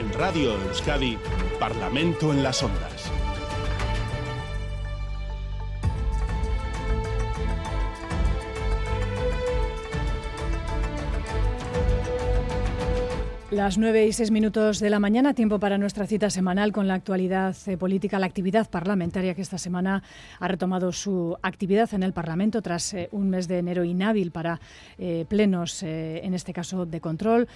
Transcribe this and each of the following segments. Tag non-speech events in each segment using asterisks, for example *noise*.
En Radio Euskadi, Parlamento en las Ondas. Las nueve y seis minutos de la mañana, tiempo para nuestra cita semanal con la actualidad eh, política, la actividad parlamentaria que esta semana ha retomado su actividad en el Parlamento tras eh, un mes de enero inhábil para eh, plenos, en este caso de control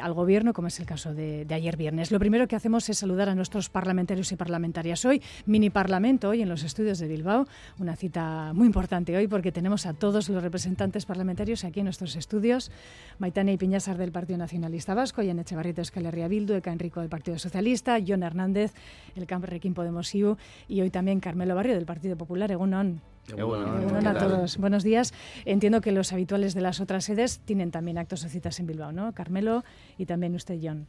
al Gobierno, como es el caso de, de, ayer viernes. Lo primero que hacemos es saludar a nuestros parlamentarios y parlamentarias hoy, mini parlamento hoy en los estudios de Bilbao, una cita muy importante hoy porque tenemos a todos los representantes parlamentarios aquí en nuestros estudios, Maitane y Piñasar del Partido Nacionalista Vasco, Vasco, Jan Echevarrito Escalería Bildu, Eka Enrico del Partido Socialista, John Hernández, el Requín Podemos IU y hoy también Carmelo Barrio del Partido Popular, Egunon. Egunon a todos. Buenos días. Entiendo que los habituales de las otras sedes tienen también actos o citas en Bilbao, ¿no? Carmelo y también usted, John.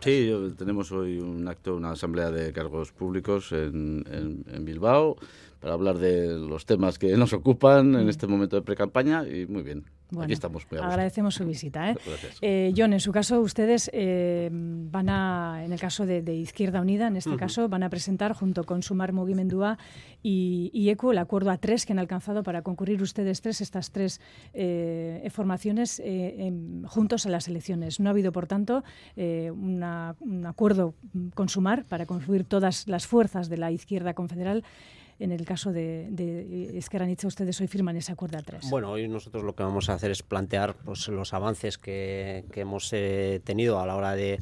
Sí, tenemos hoy un acto, una asamblea de cargos públicos en, en Bilbao para hablar de los temas que nos ocupan en mm. este momento de pre-campaña y muy bien. Aquí estamos. agradecemos su visita. ¿eh? *laughs* ¿eh? John, en su caso, ustedes eh, van a, en el caso de, Izquierda Unida, en este caso, van a presentar junto con Sumar Mugimendua y, y, ECO el acuerdo a tres que han alcanzado para concurrir ustedes tres, estas tres eh, formaciones juntos a las elecciones. No ha habido, por tanto, un acuerdo con Sumar para confluir todas las fuerzas de la izquierda confederal en el caso de, de ustedes hoy firman ese acuerdo a tres. Bueno, hoy nosotros lo que vamos a hacer es plantear pues, los avances que, hemos eh, tenido a la hora de,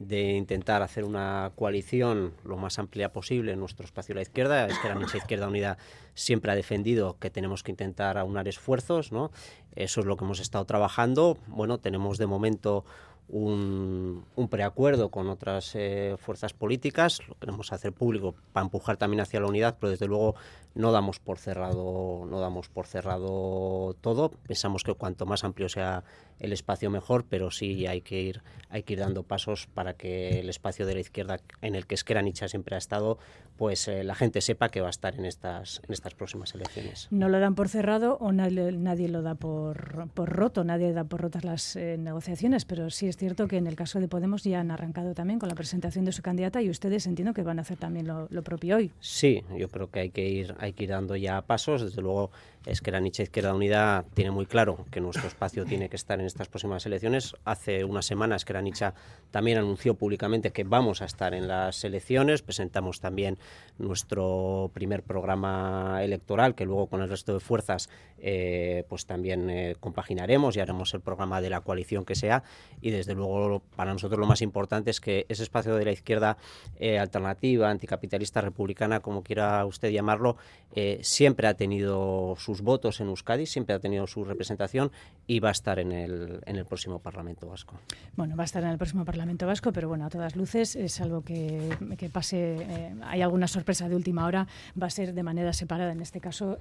intentar hacer una coalición lo más amplia posible en nuestro espacio de la izquierda. Esquerra Izquierda Unida siempre ha defendido que tenemos que intentar aunar esfuerzos, ¿no? Eso es lo que hemos estado trabajando. Bueno, tenemos de momento un, preacuerdo con otras eh, fuerzas políticas, lo queremos hacer público para empujar también hacia la unidad, pero desde luego no damos por cerrado, no damos por cerrado todo. Pensamos que cuanto más amplio sea el espacio mejor, pero sí hay que ir, hay que ir dando pasos para que el espacio de la izquierda en el que Esquerra siempre ha estado, pues eh, la gente sepa que va a estar en estas, en estas próximas elecciones. ¿No lo dan por cerrado o nadie, nadie lo da por, por roto? Nadie da por rotas las eh, negociaciones, pero sí es cierto que en el caso de Podemos ya han arrancado también con la presentación de su candidata y ustedes entiendo que van a hacer también lo, lo propio hoy. Sí, yo creo que hay que ir, hay que ir dando ya pasos. Desde luego, es que la Nicha Izquierda Unida tiene muy claro que nuestro espacio tiene que estar en estas próximas elecciones. Hace unas semanas que la Nicha también anunció públicamente que vamos a estar en las elecciones. Presentamos también nuestro primer programa electoral, que luego con el resto de fuerzas eh, pues también eh, compaginaremos y haremos el programa de la coalición que sea. Y desde luego, para nosotros lo más importante es que ese espacio de la izquierda eh, alternativa, anticapitalista, republicana, como quiera usted llamarlo, siempre ha tenido sus votos en Euskadi, siempre ha tenido su representación y va a estar en el, en el próximo Parlamento Vasco. Bueno, va a estar en el próximo Parlamento Vasco, pero bueno, a todas luces, es algo que, que pase, hay alguna sorpresa de última hora, va a ser de manera separada, en este caso,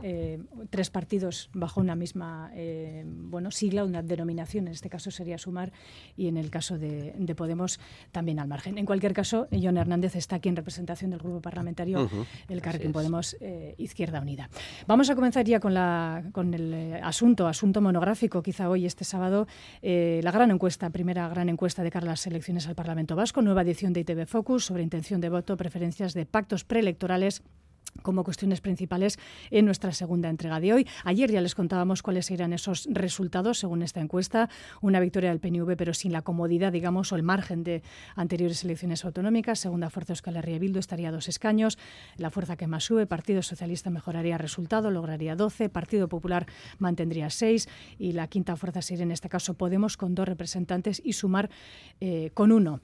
tres partidos bajo una misma eh, bueno, sigla, una denominación, en este caso sería Sumar, y en el caso de, Podemos también al margen. En cualquier caso, John Hernández está aquí en representación del grupo parlamentario, el Carrequín Podemos Izquierda Unida. Vamos a comenzar ya con con el eh, asunto, asunto monográfico, quizá hoy, este sábado, eh, la gran encuesta, primera gran encuesta de cara a las elecciones al Parlamento Vasco, nueva edición de ITV Focus sobre intención de voto, preferencias de pactos preelectorales como cuestiones principales en nuestra segunda entrega de hoy. Ayer ya les contábamos cuáles eran esos resultados según esta encuesta. Una victoria del PNV, pero sin la comodidad, digamos, o el margen de anteriores elecciones autonómicas. Segunda fuerza Euskal Herria Bildu estaría a dos escaños. La fuerza que más sube, Partido Socialista mejoraría resultado, lograría 12. Partido Popular mantendría 6. Y la quinta fuerza sería, en este caso, Podemos, con dos representantes y sumar eh, con uno.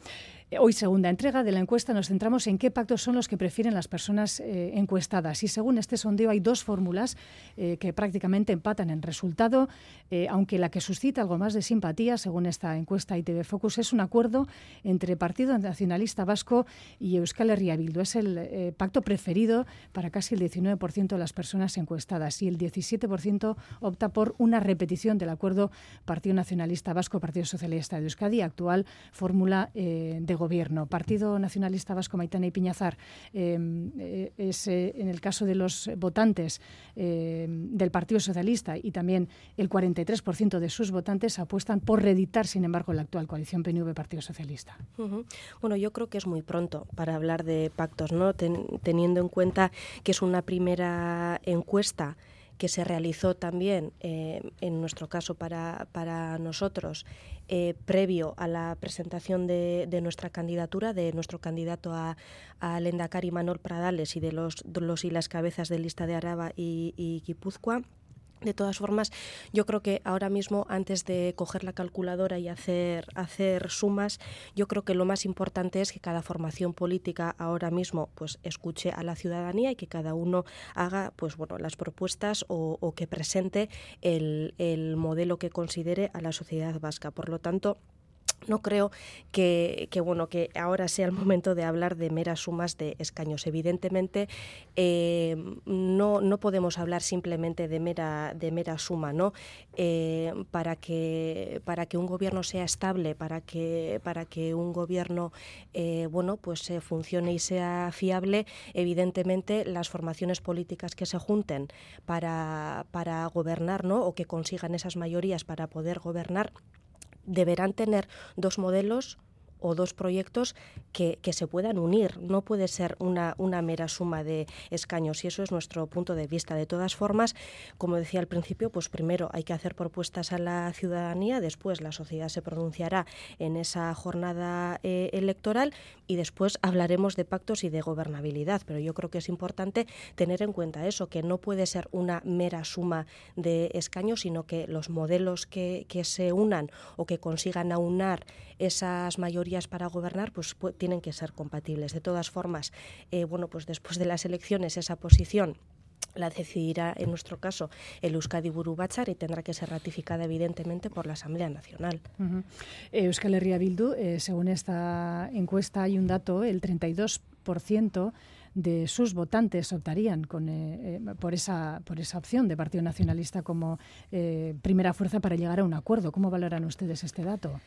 Hoy, segunda entrega de la encuesta, nos centramos en qué pactos son los que prefieren las personas eh, encuestadas. Y según este sondeo, hay dos fórmulas eh, que prácticamente empatan en resultado, eh, aunque la que suscita algo más de simpatía, según esta encuesta ITV Focus, es un acuerdo entre Partido Nacionalista Vasco y Euskal Herria Bildu. Es el pacto preferido para casi el 19% de las personas encuestadas y el 17% opta por una repetición del acuerdo Partido Nacionalista Vasco-Partido Socialista de Euskadi, actual fórmula de gobierno. Partido Nacionalista Vasco, Maitana y Piñazar, em, eh, es eh, en el caso de los votantes em, del Partido Socialista y también el 43% de sus votantes apuestan por reeditar, sin embargo, la actual coalición PNV-Partido Socialista. Bueno, yo creo que es muy pronto para hablar de pactos, ¿no? teniendo en cuenta que es una primera encuesta que se realizó también, eh, en nuestro caso para, para nosotros, eh, previo a la presentación de, de, nuestra candidatura, de nuestro candidato a, a Lendakari Manol Pradales y de los, los y las cabezas de lista de Araba y, y Guipúzcoa. De todas formas, yo creo que ahora mismo, antes de coger la calculadora y hacer, hacer sumas, yo creo que lo más importante es que cada formación política ahora mismo pues, escuche a la ciudadanía y que cada uno haga pues, bueno, las propuestas o, que presente el, el modelo que considere a la sociedad vasca. Por lo tanto, no creo que, bueno que ahora sea el momento de hablar de meras sumas de escaños. Evidentemente, eh, no, no podemos hablar simplemente de mera, de mera suma, ¿no? Eh, para, que, para que un gobierno sea estable, para que, para que un gobierno eh, bueno, pues funcione y sea fiable, evidentemente las formaciones políticas que se junten para, para gobernar, ¿no? o que consigan esas mayorías para poder gobernar deberán tener dos modelos o dos proyectos que, que, se puedan unir. No puede ser una, una mera suma de escaños y eso es nuestro punto de vista. De todas formas, como decía al principio, pues primero hay que hacer propuestas a la ciudadanía, después la sociedad se pronunciará en esa jornada eh, electoral y después hablaremos de pactos y de gobernabilidad. Pero yo creo que es importante tener en cuenta eso, que no puede ser una mera suma de escaños, sino que los modelos que, que se unan o que consigan aunar esas mayorías para gobernar pues, tienen que ser compatibles. De todas formas, eh, bueno, pues después de las elecciones esa posición la decidirá en nuestro caso el Euskadi Burubachar y tendrá que ser ratificada evidentemente por la Asamblea Nacional. Eh, Euskal Herria Bildu, eh, según esta encuesta hay un dato, el 32% de sus votantes optarían con, por, esa, por esa opción de Partido Nacionalista como primera fuerza para llegar a un acuerdo. ¿Cómo valoran ustedes este dato?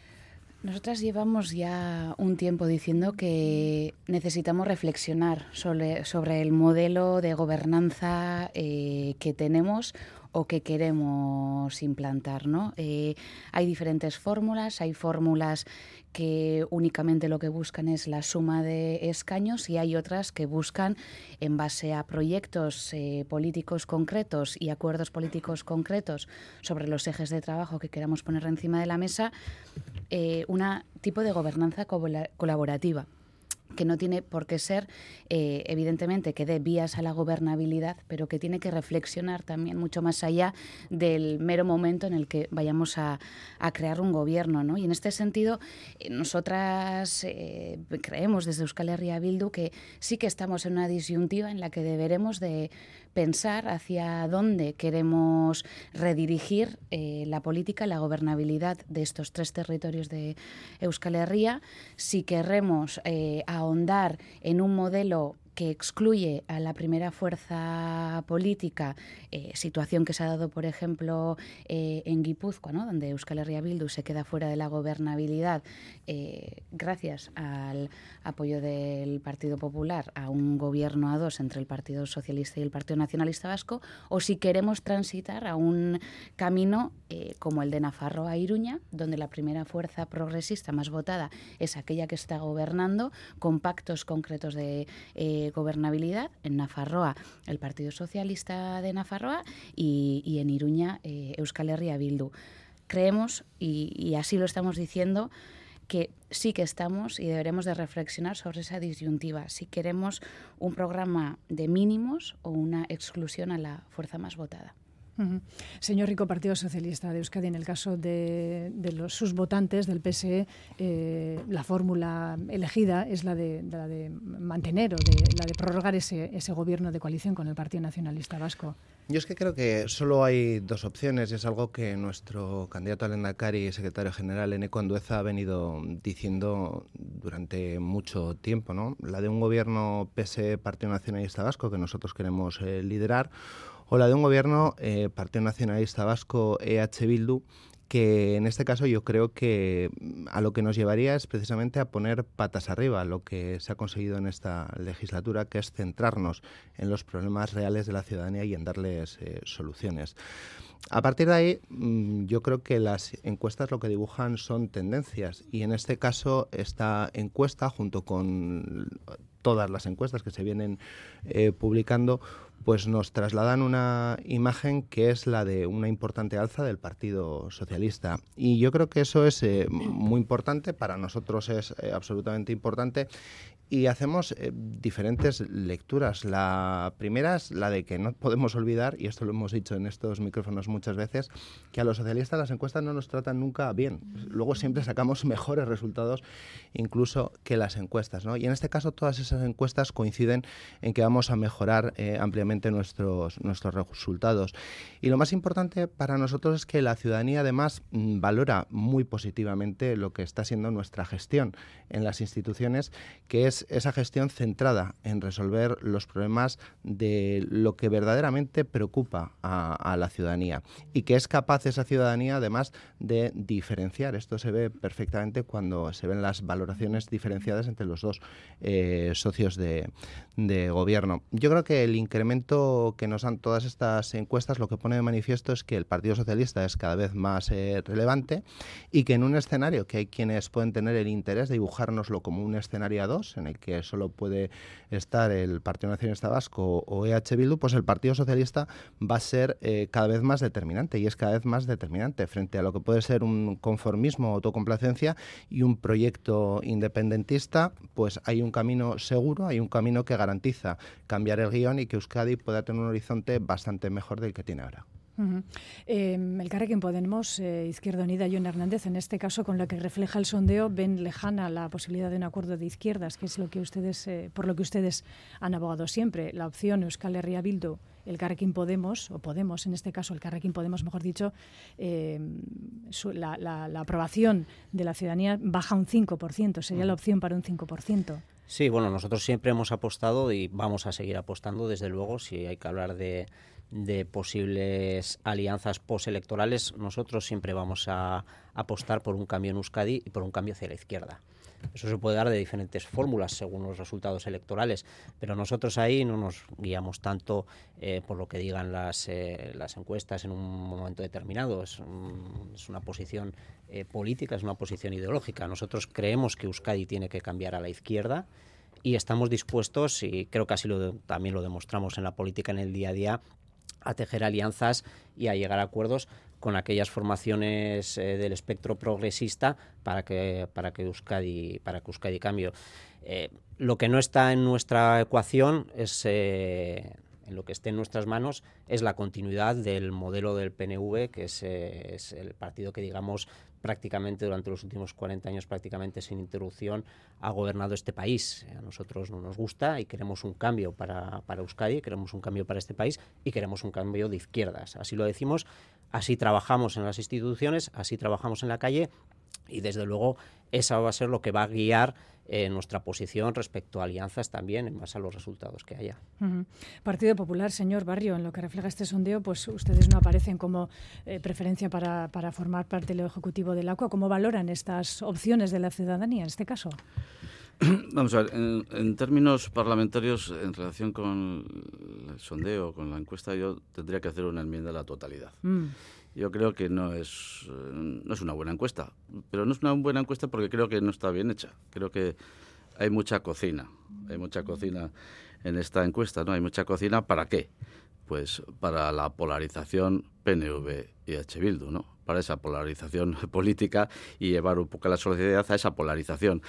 Nosotras llevamos ya un tiempo diciendo que necesitamos reflexionar sobre, el modelo de gobernanza eh, que tenemos o que queremos implantar. ¿no? Eh, hay diferentes fórmulas, hay fórmulas que únicamente lo que buscan es la suma de escaños y hay otras que buscan, en base a proyectos eh, políticos concretos y acuerdos políticos concretos sobre los ejes de trabajo que queramos poner encima de la mesa, eh, un tipo de gobernanza colaborativa que no tiene por qué ser, eh, evidentemente, que dé vías a la gobernabilidad, pero que tiene que reflexionar también mucho más allá del mero momento en el que vayamos a, crear un gobierno. ¿no? Y en este sentido, eh, nosotras eh, creemos desde Euskal Herria Bildu que sí que estamos en una disyuntiva en la que deberemos de pensar hacia dónde queremos redirigir eh, la política, la gobernabilidad de estos tres territorios de Euskal Herria, si queremos eh, ahondar en un modelo que excluye a la primera fuerza política, eh, situación que se ha dado, por ejemplo, eh, en Guipúzcoa, ¿no? donde Euskal Herria Bildu se queda fuera de la gobernabilidad eh, gracias al apoyo del Partido Popular a un gobierno a dos entre el Partido Socialista y el Partido Nacionalista Vasco, o si queremos transitar a un camino como el de Nafarroa a Iruña, donde la primera fuerza progresista más votada es aquella que está gobernando, con pactos concretos de gobernabilidad, en Nafarroa el Partido Socialista de Nafarroa y, en Iruña eh, Euskal Herria Bildu. Creemos, y, así lo estamos diciendo, que sí que estamos y deberemos de reflexionar sobre esa disyuntiva, si queremos un programa de mínimos o una exclusión a la fuerza más votada. Señor Rico, Partido Socialista de Euskadi, en el caso de, los, sus votantes del PSE, eh, la fórmula elegida es la de, mantener o la de prorrogar ese, gobierno de coalición con el Partido Nacionalista Vasco. Yo es que creo que solo hay dos opciones y es algo que nuestro candidato al Endacari y secretario general, Eneco Andueza, ha venido diciendo durante mucho tiempo. ¿no? La de un gobierno PSE, Partido Nacionalista Vasco, que nosotros queremos eh, liderar, o la de un gobierno eh, Partido Nacionalista Vasco EH Bildu que en este caso yo creo que mm, a lo que nos llevaría es precisamente a poner patas arriba lo que se ha conseguido en esta legislatura, que es centrarnos en los problemas reales de la ciudadanía y en darles eh, soluciones. A partir de ahí, mm, yo creo que las encuestas lo que dibujan son tendencias y en este caso esta encuesta, junto con todas las encuestas que se vienen eh, publicando, pues nos trasladan una imagen que es la de una importante alza del Partido Socialista. Y yo creo que eso es eh, muy importante, para nosotros es eh, absolutamente importante y hacemos eh, diferentes lecturas. La primera es la de que no podemos olvidar, y esto lo hemos dicho en estos micrófonos muchas veces, que a los socialistas las encuestas no nos tratan nunca bien. Luego siempre sacamos *laughs* mejores resultados incluso que las encuestas. ¿no? Y en este caso todas esas encuestas coinciden en que vamos a mejorar eh, ampliamente nuestros, nuestros resultados. Y lo más importante para nosotros es que la ciudadanía además mm, valora muy positivamente lo que está siendo nuestra gestión en las instituciones, que es esa gestión centrada en resolver los problemas de lo que verdaderamente preocupa a, la ciudadanía y que es capaz esa ciudadanía además de diferenciar. Esto se ve perfectamente cuando se ven las valoraciones diferenciadas entre los dos eh, socios de, gobierno. Yo creo que el incremento que nos dan todas estas encuestas lo que pone de manifiesto es que el Partido Socialista es cada vez más eh, relevante y que en un escenario que hay quienes pueden tener el interés de dibujárnoslo como un escenario a dos, en el que solo puede estar el Partido Nacionalista Vasco o EH Bildu, pues el Partido Socialista va a ser eh, cada vez más determinante y es cada vez más determinante frente a lo que puede ser un conformismo, autocomplacencia y un proyecto independentista, pues hay un camino seguro, hay un camino que garantiza cambiar el guion y que Euskadi pueda tener un horizonte bastante mejor del que tiene ahora. El Carrequín Podemos, eh, Izquierda Unida, John Hernández, en este caso, con lo que refleja el sondeo, ven lejana la posibilidad de un acuerdo de izquierdas, que es lo que ustedes, eh, por lo que ustedes han abogado siempre. La opción Euskal Herria Bildu, el Carrequín Podemos, o Podemos, en este caso el Carrequín Podemos, mejor dicho, eh, la, aprobación de la ciudadanía baja un 5%, sería la opción para un 5%. Sí, bueno, nosotros siempre hemos apostado y vamos a seguir apostando, desde luego, si hay que hablar de de posibles alianzas postelectorales, nosotros siempre vamos a apostar por un cambio en Euskadi y por un cambio hacia la izquierda. Eso se puede dar de diferentes fórmulas según los resultados electorales, pero nosotros ahí no nos guiamos tanto eh, por lo que digan las, eh, las encuestas en un momento determinado. Es, una posición eh, política, es una posición ideológica. Nosotros creemos que Euskadi tiene que cambiar a la izquierda y estamos dispuestos, y creo que así lo, también lo demostramos en la política en el día a día, a tejer alianzas y a llegar a acuerdos con aquellas formaciones eh, del espectro progresista para que para que Euskadi para que Euskadi cambie. Eh, lo que no está en nuestra ecuación es eh, en lo que esté en nuestras manos es la continuidad del modelo del PNV, que es, es el partido que digamos prácticamente durante los últimos 40 años, prácticamente sin interrupción, ha gobernado este país. A nosotros no nos gusta y queremos un cambio para, para Euskadi, queremos un cambio para este país y queremos un cambio de izquierdas. Así lo decimos, así trabajamos en las instituciones, así trabajamos en la calle y desde luego esa va a ser lo que va a guiar eh, nuestra posición respecto a alianzas también en base a los resultados que haya. Partido Popular, señor Barrio, en lo que refleja este sondeo, pues ustedes no aparecen como eh, preferencia para, para, formar parte del Ejecutivo del ACUA. ¿Cómo valoran estas opciones de la ciudadanía en este caso? *clears throat* Vamos a ver, en, términos parlamentarios, en relación con el sondeo, con la encuesta, yo tendría que hacer una enmienda a la totalidad. Mm. Yo creo que no es, no es una buena encuesta, pero no es una buena encuesta porque creo que no está bien hecha. Creo que hay mucha cocina, hay mucha cocina en esta encuesta, ¿no? Hay mucha cocina para qué? Pues para la polarización PNV y H. Bildu, ¿no? para esa polarización *laughs* política y llevar un poco la sociedad a esa polarización.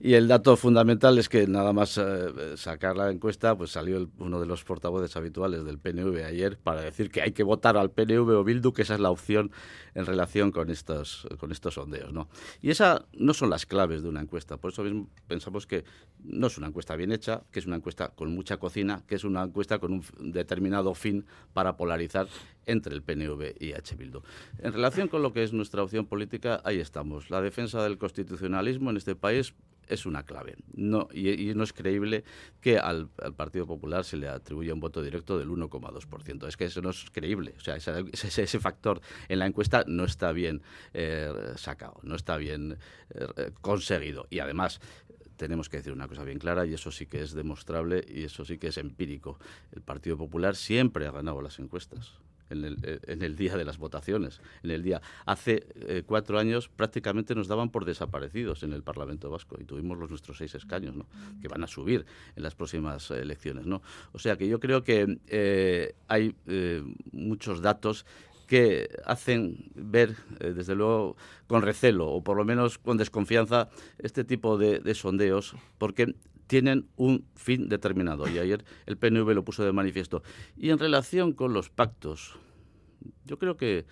Y el dato fundamental es que nada más eh, sacar la encuesta, pues salió uno de los portavoces habituales del PNV ayer para decir que hay que votar al PNV o Bildu, que esa es la opción en relación con estos, con estos sondeos. ¿no? Y esas no son las claves de una encuesta. Por eso mismo pensamos que no es una encuesta bien hecha, que es una encuesta con mucha cocina, que es una encuesta con un determinado fin para polarizar entre el PNV y H. En relación con lo que es nuestra opción política, ahí estamos. La defensa del constitucionalismo en este país es una clave. No, y, no es creíble que al, Partido Popular se le atribuya un voto directo del 1,2%. Es que eso no es creíble. O sea, ese, factor en la encuesta no está bien eh, sacado, no está bien eh, conseguido. Y además, tenemos que decir una cosa bien clara y eso sí que es demostrable y eso sí que es empírico. El Partido Popular siempre ha ganado las encuestas en el, día de las votaciones. En el día hace eh, cuatro años prácticamente nos daban por desaparecidos en el Parlamento Vasco y tuvimos los nuestros seis escaños, ¿no? que van a subir en las próximas elecciones. O sea que yo creo que eh, hay eh, muchos datos que hacen ver, desde luego, con recelo o por lo menos con desconfianza este tipo de sondeos, porque tienen un fin determinado. Y ayer el PNV lo puso de manifiesto. Y en relación con los pactos, yo creo que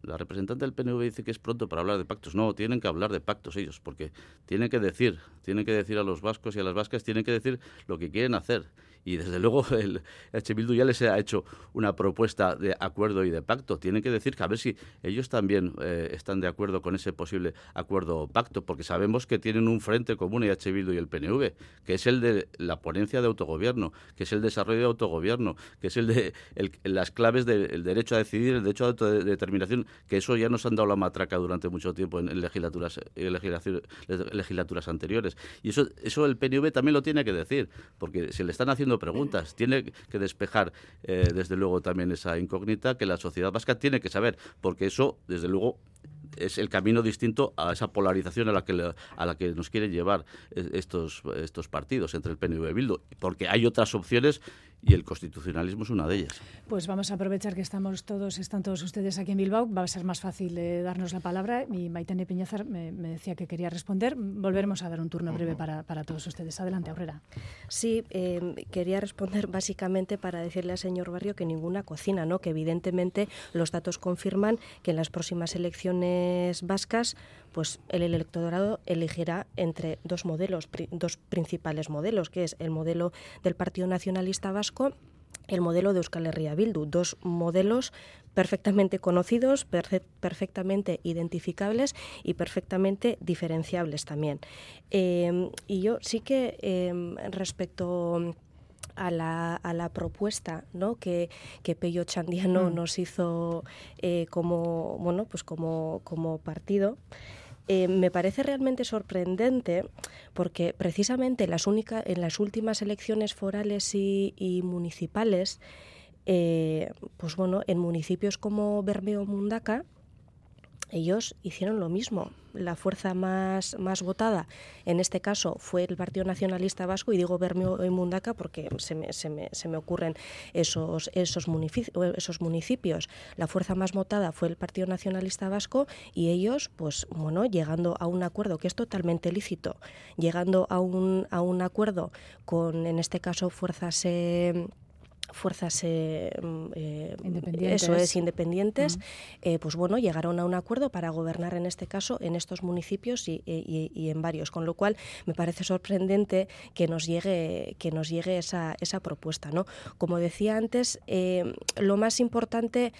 la representante del PNV dice que es pronto para hablar de pactos. No, tienen que hablar de pactos ellos, porque tienen que decir, tienen que decir a los vascos y a las vascas, tienen que decir lo que quieren hacer y desde luego *laughs* el H. Bildu ya les ha hecho una propuesta de acuerdo y de pacto. Tienen que decir que a ver si ellos también eh, están de acuerdo con ese posible acuerdo o pacto, porque sabemos que tienen un frente común H. Bildu y el PNV, que es el de la ponencia de autogobierno, que es el desarrollo de autogobierno, que es el de las claves del derecho a decidir, el derecho a autodeterminación, que eso ya nos han dado la matraca durante mucho tiempo en, legislaturas, legislaturas anteriores. Y eso, eso el PNV también lo tiene que decir, porque se le están haciendo preguntas. Tiene que despejar, eh, desde luego, también esa incógnita que la sociedad vasca tiene que saber, porque eso, desde luego, es el camino distinto a esa polarización a la que a la que nos quieren llevar eh, estos estos partidos entre el PNV y Bildu, porque hay otras opciones y el constitucionalismo es una de ellas. Pues vamos a aprovechar que estamos todos, están todos ustedes aquí en Bilbao, va a ser más fácil eh, darnos la palabra y Maitene Piñazar me, decía que quería responder. Volveremos a dar un turno breve para, para todos ustedes. Adelante, Aurrera. Sí, em, quería responder básicamente para decirle al señor Barrio que ninguna cocina, ¿no? que evidentemente los datos confirman que en las próximas elecciones vascas pues el electorado elegirá entre dos modelos, dos principales modelos, que es el modelo del Partido Nacionalista Vasco el modelo de Euskal Herria Bildu, dos modelos perfectamente conocidos, perfectamente identificables y perfectamente diferenciables también. Em, y yo sí que em, respecto a la, a la, propuesta ¿no? que, que Pello Chandiano mm. nos hizo eh, como, bueno, pues como, como partido, eh, me parece realmente sorprendente porque precisamente las en las últimas elecciones forales y, municipales, eh, pues bueno, en municipios como Bermeo Mundaca, ellos hicieron lo mismo. La fuerza más, más votada, en este caso, fue el Partido Nacionalista Vasco, y digo Bermeo y Mundaca porque se me, se me, se me ocurren esos, esos, municipios, esos municipios. La fuerza más votada fue el Partido Nacionalista Vasco y ellos, pues bueno, llegando a un acuerdo que es totalmente lícito, llegando a un, a un acuerdo con, en este caso, fuerzas... Eh, fuerzas eh, mm, eh, independientes. eso es independientes eh, pues bueno llegaron a un acuerdo para gobernar en este caso en estos municipios y, en varios con lo cual me parece sorprendente que nos llegue que nos llegue esa, esa propuesta no como decía antes lo más importante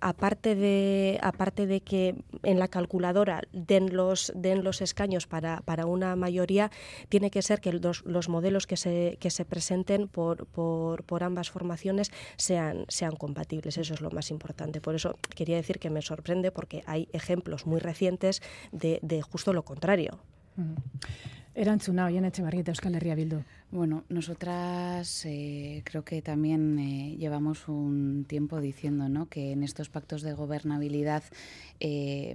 aparte de aparte de que en la calculadora den los den los escaños para, para una mayoría tiene que ser que los, los modelos que se que se presenten por, por, por ambas formaciones sean, sean compatibles. Eso es lo más importante. Por eso quería decir que me sorprende porque hay ejemplos muy recientes de, de justo lo contrario. Erantzuna, oien Etxebarrieta, Euskal Herria Bildu. Bueno, nosotras eh, creo que también eh, llevamos un tiempo diciendo ¿no? que en estos pactos de gobernabilidad eh,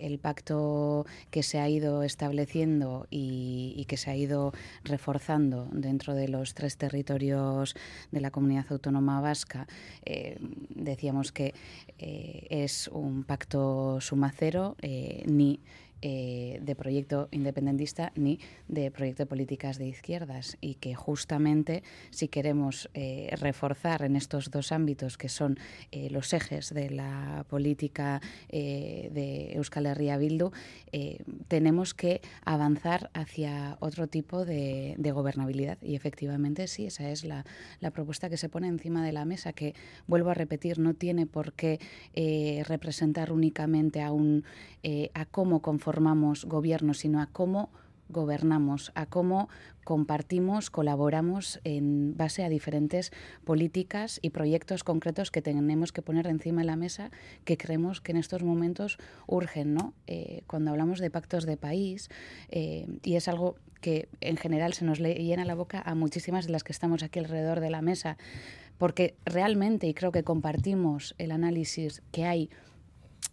el pacto que se ha ido estableciendo y, y, que se ha ido reforzando dentro de los tres territorios de la comunidad autónoma vasca, decíamos que es un pacto suma cero, ni eh, de proyecto independentista ni de proyecto de políticas de izquierdas y que justamente si queremos eh, reforzar en estos dos ámbitos que son eh, los ejes de la política de Euskal Herria Bildu, tenemos que avanzar hacia otro tipo de, gobernabilidad. Y efectivamente sí, esa es la, la, propuesta que se pone encima de la mesa que, vuelvo a repetir, no tiene por qué representar únicamente a, un, a cómo conformar formamos gobierno, sino a cómo gobernamos, a cómo compartimos, colaboramos en base a diferentes políticas y proyectos concretos que tenemos que poner encima de la mesa que creemos que en estos momentos urgen. ¿no? Eh, cuando hablamos de pactos de país, eh, y es algo que en general se nos llena la boca a muchísimas de las que estamos aquí alrededor de la mesa, porque realmente, y creo que compartimos el análisis que hay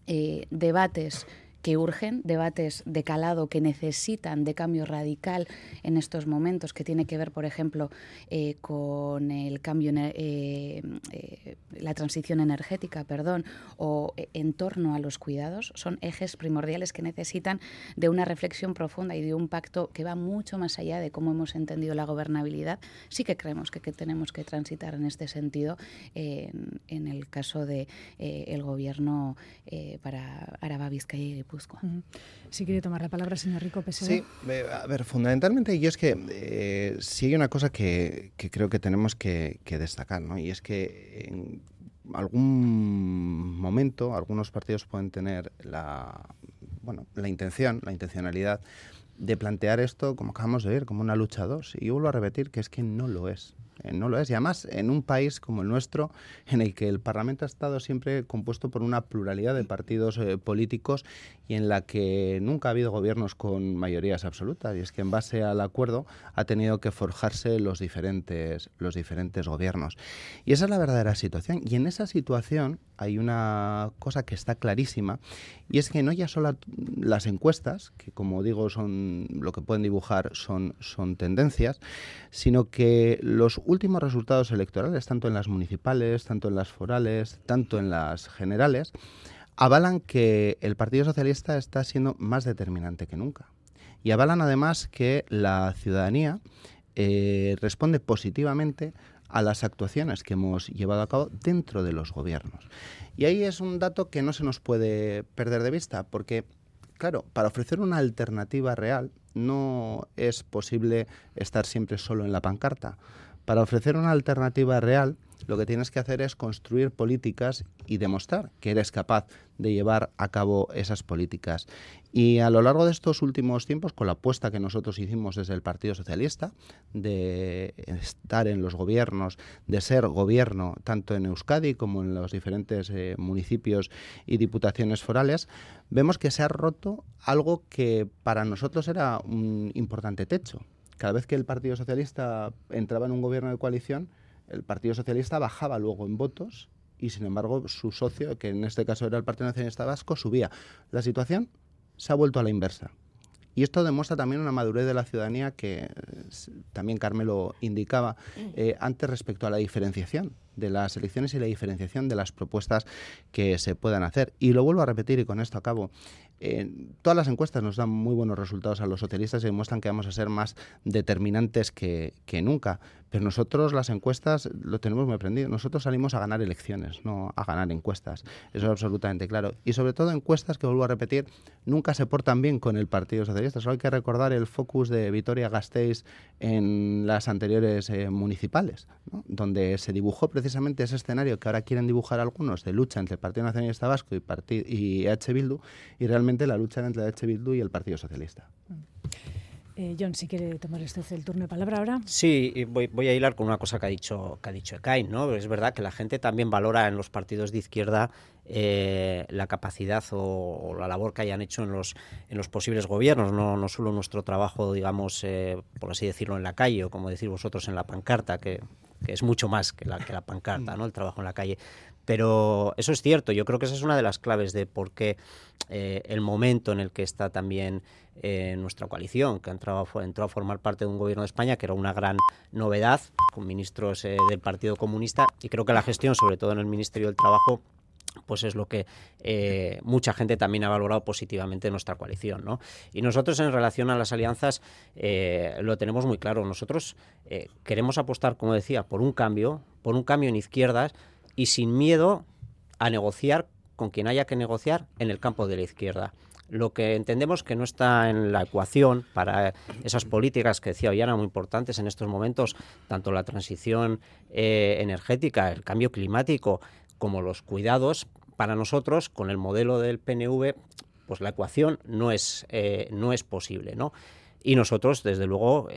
eh, debates que urgen, debates de calado que necesitan de cambio radical en estos momentos, que tiene que ver, por ejemplo, eh, con el cambio, eh, eh, la transición energética, perdón, o en torno a los cuidados, son ejes primordiales que necesitan de una reflexión profunda y de un pacto que va mucho más allá de cómo hemos entendido la gobernabilidad. Sí que creemos que, tenemos que transitar en este sentido en, el caso de el gobierno para Araba, Vizcaya y si quiere tomar la palabra, señor Rico Pesero. Sí, a ver, fundamentalmente yo es que eh, sí hay una cosa que, creo que tenemos que, destacar, ¿no? Y es que en algún momento algunos partidos pueden tener la, bueno, la intención, la intencionalidad de plantear esto, como acabamos de ver, como una lucha dos. Y yo vuelvo a repetir que es que no lo es. Eh, no lo es. Y además, en un país como el nuestro, en el que el Parlamento ha estado siempre compuesto por una pluralidad de partidos eh, políticos y en la que nunca ha habido gobiernos con mayorías absolutas. Y es que en base al acuerdo ha tenido que forjarse los diferentes, los diferentes gobiernos. Y esa es la verdadera situación. Y en esa situación hay una cosa que está clarísima y es que no ya solo las encuestas, que como digo son lo que pueden dibujar son, son tendencias, sino que los últimos resultados electorales, tanto en las municipales, tanto en las forales, tanto en las generales, avalan que el Partido Socialista está siendo más determinante que nunca. Y avalan además que la ciudadanía eh, responde positivamente a las actuaciones que hemos llevado a cabo dentro de los gobiernos. Y ahí es un dato que no se nos puede perder de vista, porque, claro, para ofrecer una alternativa real no es posible estar siempre solo en la pancarta. Para ofrecer una alternativa real, lo que tienes que hacer es construir políticas y demostrar que eres capaz de llevar a cabo esas políticas. Y a lo largo de estos últimos tiempos, con la apuesta que nosotros hicimos desde el Partido Socialista, de estar en los gobiernos, de ser gobierno tanto en Euskadi como en los diferentes eh, municipios y diputaciones forales, vemos que se ha roto algo que para nosotros era un importante techo, cada vez que el Partido Socialista entraba en un gobierno de coalición, el Partido Socialista bajaba luego en votos y, sin embargo, su socio, que en este caso era el Partido Nacionalista Vasco, subía. La situación se ha vuelto a la inversa. Y esto demuestra también una madurez de la ciudadanía que eh, también Carmelo indicaba eh, antes respecto a la diferenciación de las elecciones y la diferenciación de las propuestas que se puedan hacer. Y lo vuelvo a repetir y con esto acabo. Todas las encuestas nos dan muy buenos resultados a los socialistas y demuestran que vamos a ser más determinantes que, que nunca. Pero nosotros las encuestas lo tenemos muy aprendido. Nosotros salimos a ganar elecciones, no a ganar encuestas. Eso es absolutamente claro. Y sobre todo encuestas que vuelvo a repetir, nunca se portan bien con el Partido Socialista. Solo hay que recordar el focus de Vitoria Gasteiz en las anteriores eh, municipales, donde se dibujó precisamente ese escenario que ahora quieren dibujar algunos de lucha entre el Partido Nacionalista Vasco y, y H. Bildu y realmente la lucha entre H. Bildu y el Partido Socialista. Eh, John, si quiere tomar usted el turno de palabra ahora. Sí, voy, voy, a hilar con una cosa que ha dicho que ha dicho Ekain, ¿no? Es verdad que la gente también valora en los partidos de izquierda eh, la capacidad o, la labor que hayan hecho en los en los posibles gobiernos, no, no solo nuestro trabajo, digamos, eh, por así decirlo, en la calle o como decir vosotros en la pancarta, que, que es mucho más que la, que la pancarta, ¿no? El trabajo en la calle. Pero eso es cierto, yo creo que esa es una de las claves de por qué eh, el momento en el que está también eh, nuestra coalición, que entró a formar parte de un gobierno de España, que era una gran novedad, con ministros eh, del Partido Comunista, y creo que la gestión, sobre todo en el Ministerio del Trabajo, pues es lo que mucha gente también ha valorado positivamente en nuestra coalición. ¿no? Y nosotros en relación a las alianzas lo tenemos muy claro. Nosotros queremos apostar, como decía, por un cambio, por un cambio en izquierdas y sin miedo a negociar con quien haya que negociar en el campo de la izquierda. Lo que entendemos que no está en la ecuación para esas políticas que decía Ollana muy importantes en estos momentos, tanto la transición eh, energética, el cambio climático, como los cuidados, para nosotros, con el modelo del PNV, pues la ecuación no es, eh, no es posible, ¿no? Y nosotros, desde luego,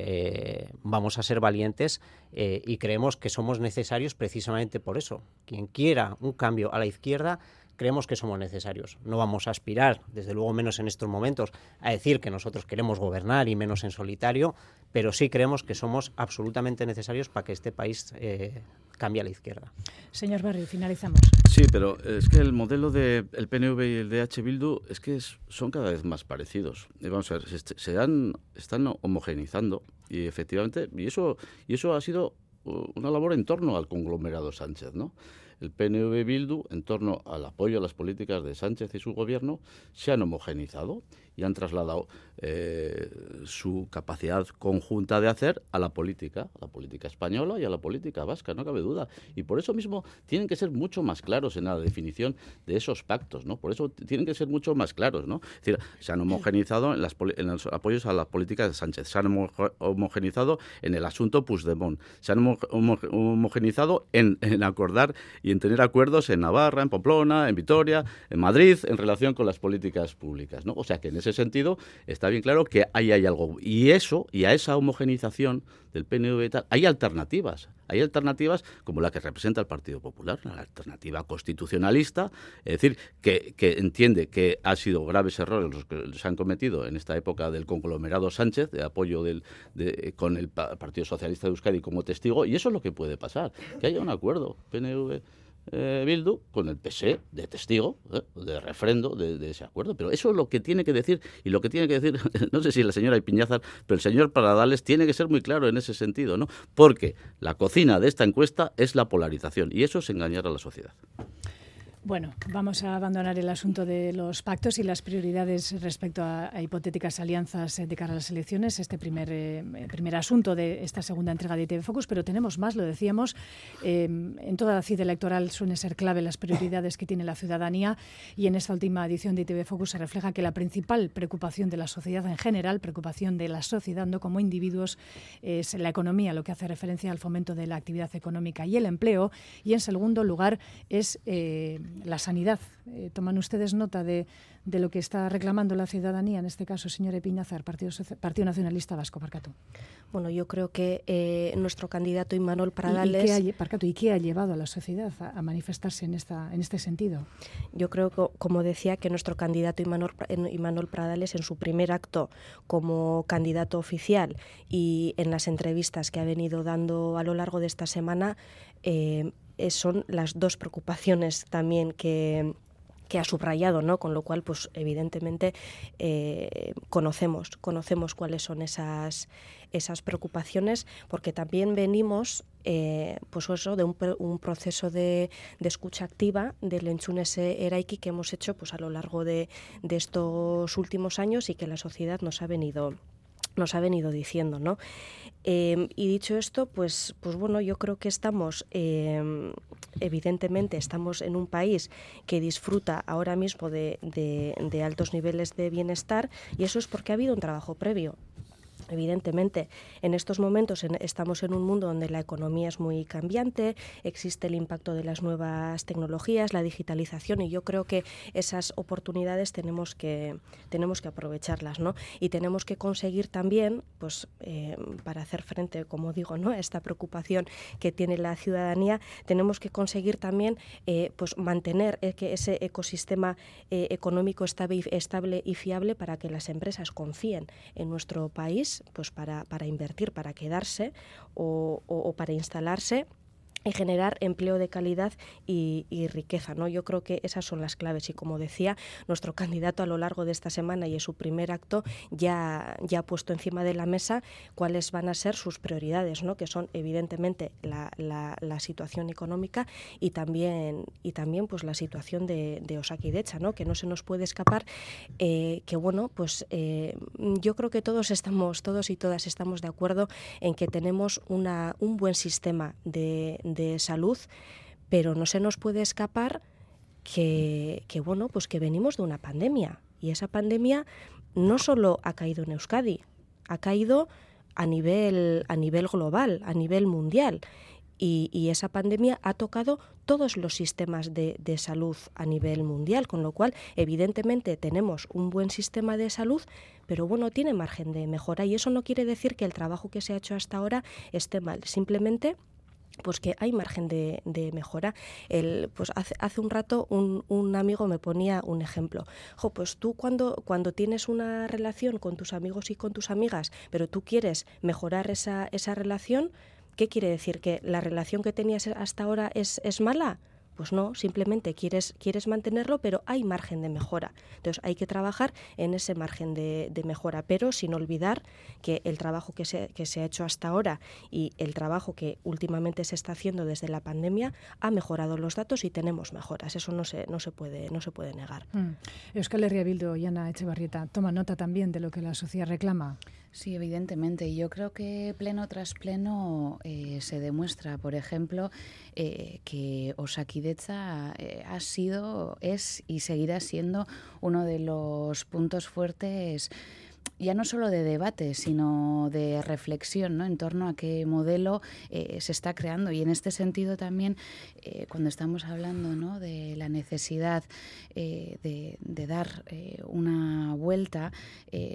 vamos a ser valientes y creemos que somos necesarios precisamente por eso. Quien quiera un cambio a la izquierda creemos que somos necesarios. No vamos a aspirar, desde luego menos en estos momentos, a decir que nosotros queremos gobernar y menos en solitario, pero sí creemos que somos absolutamente necesarios para que este país eh, cambie a la izquierda. Señor Barrio, finalizamos. Sí, pero es que el modelo del PNV y el DH Bildu es que son cada vez más parecidos. vamos a ver, se, se dan, están homogenizando y efectivamente, y eso, y eso ha sido uh, una labor en torno al conglomerado Sánchez, ¿no? El PNV Bildu, en torno al apoyo a las políticas de Sánchez y su gobierno, se han homogenizado y han trasladado eh, su capacidad conjunta de hacer a la política, a la política española y a la política vasca, no cabe duda. Y por eso mismo tienen que ser mucho más claros en la definición de esos pactos, ¿no? Por eso tienen que ser mucho más claros, ¿no? Es decir, se han homogenizado en, los apoyos a las políticas de Sánchez, se han homogenizado en el asunto Puigdemont, se han homogenizado en, en acordar y en tener acuerdos en Navarra, en Pamplona, en Vitoria, en Madrid, en relación con las políticas públicas, ¿no? O sea que en ese sentido está bien claro que ahí hay algo. Y eso, y a esa homogenización del PNV y tal, hay alternativas. Hay alternativas como la que representa el Partido Popular, una alternativa constitucionalista, es decir, que, entiende que ha sido graves errores los que se han cometido en esta época del conglomerado Sánchez, de apoyo del, con el Partido Socialista de Euskadi como testigo, y eso es lo que puede pasar, que haya un acuerdo PNV eh, Bildu con el PSE de testigo, eh, de refrendo de, ese acuerdo. Pero eso es lo que tiene que decir, y lo que tiene que decir, *laughs* no sé si la señora Ipiñazar, pero el señor Paradales tiene que ser muy claro en ese sentido, ¿no? Porque la cocina de esta encuesta es la polarización, y eso es engañar a la sociedad. Bueno, vamos a abandonar el asunto de los pactos y las prioridades respecto a, hipotéticas alianzas de cara a las elecciones, este primer, eh, primer asunto de esta segunda entrega de ITV Focus, pero tenemos más, lo decíamos, eh, en toda la cita electoral suelen ser clave las prioridades que tiene la ciudadanía y en esta última edición de ITV Focus se refleja que la principal preocupación de la sociedad en general, preocupación de la sociedad no como individuos, es la economía, lo que hace referencia al fomento de la actividad económica y el empleo, y en segundo lugar es... Eh, la sanidad. Eh, ¿Toman ustedes nota de, de, lo que está reclamando la ciudadanía, en este caso, señor Epiñazar, Partido, Partido Nacionalista Vasco, Parcato? Bueno, yo creo que eh, nuestro candidato Imanol Pradales... ¿Y, qué ha, Parcato, ¿y qué ha llevado a la sociedad a, manifestarse en, esta, en este sentido? Yo creo, que, como decía, que nuestro candidato Imanol, Imanol Pradales, en su primer acto como candidato oficial y en las entrevistas que ha venido dando a lo largo de esta semana, eh, son las dos preocupaciones también que, ha subrayado, ¿no? Con lo cual, pues evidentemente eh, conocemos, conocemos cuáles son esas, esas preocupaciones, porque también venimos, eh, pues eso, de un, proceso de, escucha activa del Enchunes Eraiki que hemos hecho, pues a lo largo de, de estos últimos años y que la sociedad nos ha venido nos ha venido diciendo, ¿no? Em, y dicho esto, pues, pues bueno, yo creo que estamos, em, evidentemente, estamos en un país que disfruta ahora mismo de, de altos niveles de bienestar y eso es porque ha habido un trabajo previo. Evidentemente, en estos momentos estamos en un mundo donde la economía es muy cambiante, existe el impacto de las nuevas tecnologías, la digitalización y yo creo que esas oportunidades tenemos que, tenemos que aprovecharlas ¿no? y tenemos que conseguir también, pues, eh, para hacer frente, como digo, ¿no? a esta preocupación que tiene la ciudadanía, tenemos que conseguir también eh, pues, mantener eh, que ese ecosistema económico estable, estable y fiable para que las empresas confíen en nuestro país pues para, para invertir, para quedarse o, o para instalarse y generar empleo de calidad y, riqueza. ¿no? Yo creo que esas son las claves y como decía, nuestro candidato a lo largo de esta semana y en su primer acto ya, ya ha puesto encima de la mesa cuáles van a ser sus prioridades, ¿no? que son evidentemente la, la, situación económica y también, y también pues, la situación de, de Osakidecha, ¿no? que no se nos puede escapar, eh, que bueno, pues eh, yo creo que todos estamos, todos y todas estamos de acuerdo en que tenemos una, un buen sistema de de salud, pero no se nos puede escapar que, bueno, pues que venimos de una pandemia. Y esa pandemia no solo ha caído en Euskadi, ha caído a nivel, a nivel global, a nivel mundial. y, esa pandemia ha tocado todos los sistemas de, de, salud a nivel mundial, con lo cual evidentemente tenemos un buen sistema de salud, pero bueno, tiene margen de mejora. Y eso no quiere decir que el trabajo que se ha hecho hasta ahora esté mal, simplemente pues que hay margen de, mejora. El, pues hace, hace un rato un, un, amigo me ponía un ejemplo. Jo, pues tú cuando, cuando tienes una relación con tus amigos y con tus amigas, pero tú quieres mejorar esa, esa relación, ¿qué quiere decir? ¿Que la relación que tenías hasta ahora es, es mala? Pues no, simplemente quieres, quieres mantenerlo, pero hay margen de mejora. Entonces hay que trabajar en ese margen de, mejora, pero sin olvidar que el trabajo que se, que se ha hecho hasta ahora y el trabajo que últimamente se está haciendo desde la pandemia ha mejorado los datos y tenemos mejoras. Eso no se, no se, puede, no se puede negar. Mm. Euskal Herria Bildu y Ana Echevarrieta, toma nota también de lo que la sociedad reclama. Sí, evidentemente. Yo creo que pleno tras pleno eh, se demuestra, por ejemplo, eh, que Osakideza eh, ha sido, es y seguirá siendo uno de los puntos fuertes ya no solo de debate, sino de reflexión ¿no? en torno a qué modelo eh, se está creando. Y en este sentido también, eh, cuando estamos hablando ¿no? de la necesidad eh, de, dar una vuelta,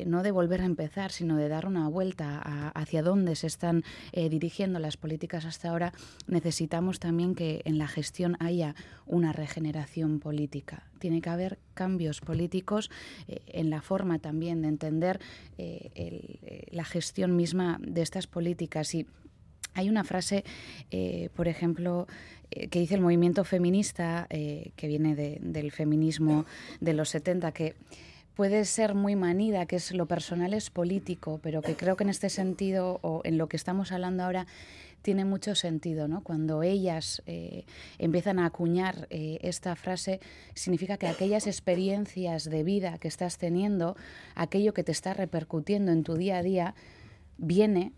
no de volver a empezar, sino de dar una vuelta hacia dónde se están dirigiendo las políticas hasta ahora, necesitamos también que en la gestión haya una regeneración política. Tiene que haber cambios políticos en la forma también de entender eh, eh, la gestión misma de estas políticas. Y hay una frase, eh, por ejemplo, que dice el movimiento feminista, que viene del feminismo de los 70, que puede ser muy manida, que es lo personal es político, pero que creo que en este sentido, o en lo que estamos hablando ahora, tiene mucho sentido, ¿no? Cuando ellas eh, empiezan a acuñar eh, esta frase, significa que aquellas experiencias de vida que estás teniendo, aquello que te está repercutiendo en tu día a día, viene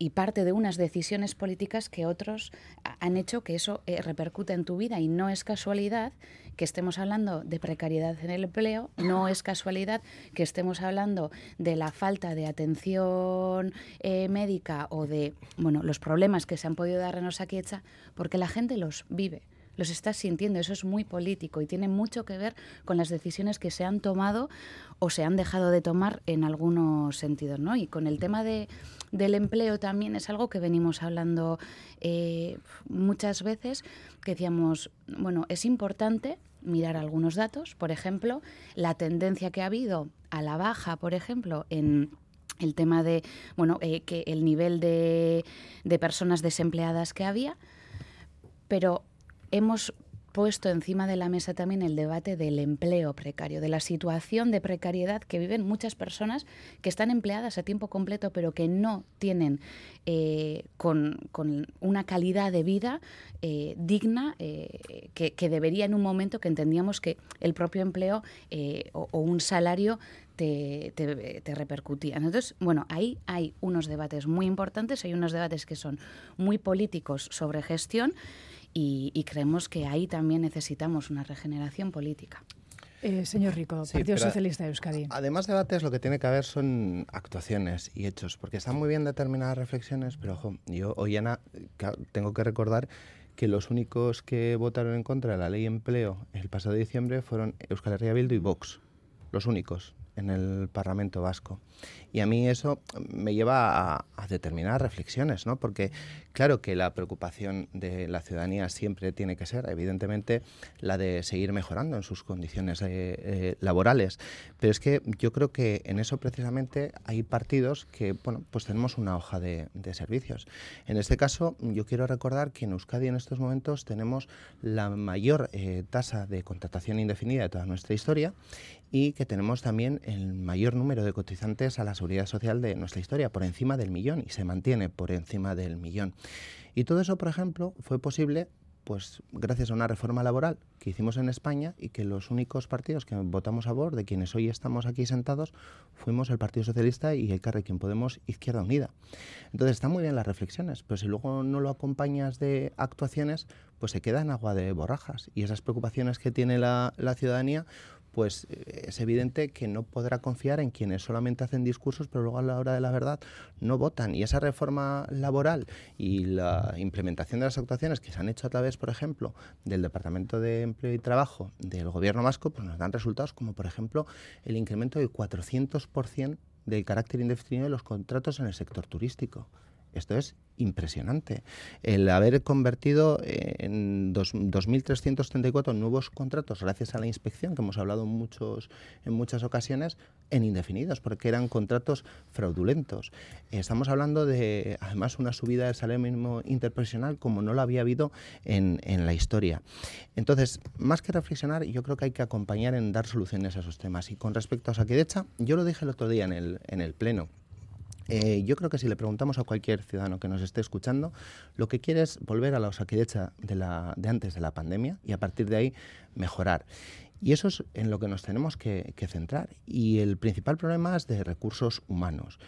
y parte de unas decisiones políticas que otros han hecho que eso eh, repercute en tu vida. Y no es casualidad que estemos hablando de precariedad en el empleo, no *laughs* es casualidad que estemos hablando de la falta de atención eh, médica o de bueno, los problemas que se han podido dar en Osakietza, porque la gente los vive los estás sintiendo. Eso es muy político y tiene mucho que ver con las decisiones que se han tomado o se han dejado de tomar en algunos sentidos. ¿no? Y con el tema de, del empleo también es algo que venimos hablando eh, muchas veces, que decíamos, bueno, es importante mirar algunos datos, por ejemplo, la tendencia que ha habido a la baja, por ejemplo, en el tema de, bueno, eh, que el nivel de, de personas desempleadas que había, pero hemos puesto encima de la mesa también el debate del empleo precario, de la situación de precariedad que viven muchas personas que están empleadas a tiempo completo, pero que no tienen eh, con, una calidad de vida eh, digna eh, que, debería en un momento que entendíamos que el propio empleo o, un salario te, te. Entonces, bueno, ahí hay unos debates muy importantes, hay unos debates que son muy políticos sobre gestión y, creemos que ahí también necesitamos una regeneración política. Eh, señor Rico, Partido Socialista de Euskadi. Además de debates, lo que tiene que haber son actuaciones y hechos, porque están muy bien determinadas reflexiones, pero ojo, yo hoy, Ana, tengo que recordar que los únicos que votaron en contra de la ley empleo el pasado diciembre fueron Euskal Herria Bildu y Vox. Los únicos en el Parlamento Vasco. Y a mí eso me lleva a, a determinadas reflexiones, ¿no? Porque claro que la preocupación de la ciudadanía siempre tiene que ser, evidentemente, la de seguir mejorando en sus condiciones eh, eh, laborales. Pero es que yo creo que en eso precisamente hay partidos que, bueno, pues tenemos una hoja de, servicios. En este caso, yo quiero recordar que en Euskadi en estos momentos tenemos la mayor eh, tasa de contratación indefinida de toda nuestra historia y que tenemos también el mayor número de cotizantes a la seguridad social de nuestra historia, por encima del millón, y se mantiene por encima del millón. Y todo eso, por ejemplo, fue posible pues gracias a una reforma laboral que hicimos en España y que los únicos partidos que votamos a favor, de quienes hoy estamos aquí sentados, fuimos el Partido Socialista y el quien Podemos Izquierda Unida. Entonces están muy bien las reflexiones, pero si luego no lo acompañas de actuaciones, pues se queda en agua de borrajas. Y esas preocupaciones que tiene la, la ciudadanía, pues eh, es evidente que no podrá confiar en quienes solamente hacen discursos, pero luego a la hora de la verdad no votan. Y esa reforma laboral y la implementación de las actuaciones que se han hecho a través, por ejemplo, del Departamento de Empleo y Trabajo del Gobierno vasco, pues nos dan resultados como, por ejemplo, el incremento del 400% del carácter indefinido de los contratos en el sector turístico. Esto es impresionante. El haber convertido en 2.334 nuevos contratos, gracias a la inspección, que hemos hablado muchos, en muchas ocasiones, en indefinidos, porque eran contratos fraudulentos. Estamos hablando de, además, una subida del salario mínimo interprofesional como no lo había habido en, en la historia. Entonces, más que reflexionar, yo creo que hay que acompañar en dar soluciones a esos temas. Y con respecto a Saquidecha, yo lo dije el otro día en el, en el Pleno. Eh, yo creo que si le preguntamos a cualquier ciudadano que nos esté escuchando, lo que quiere es volver a la osaquidecha de, la, de antes de la pandemia y a partir de ahí mejorar. Y eso es en lo que nos tenemos que, que centrar. Y el principal problema es de recursos humanos.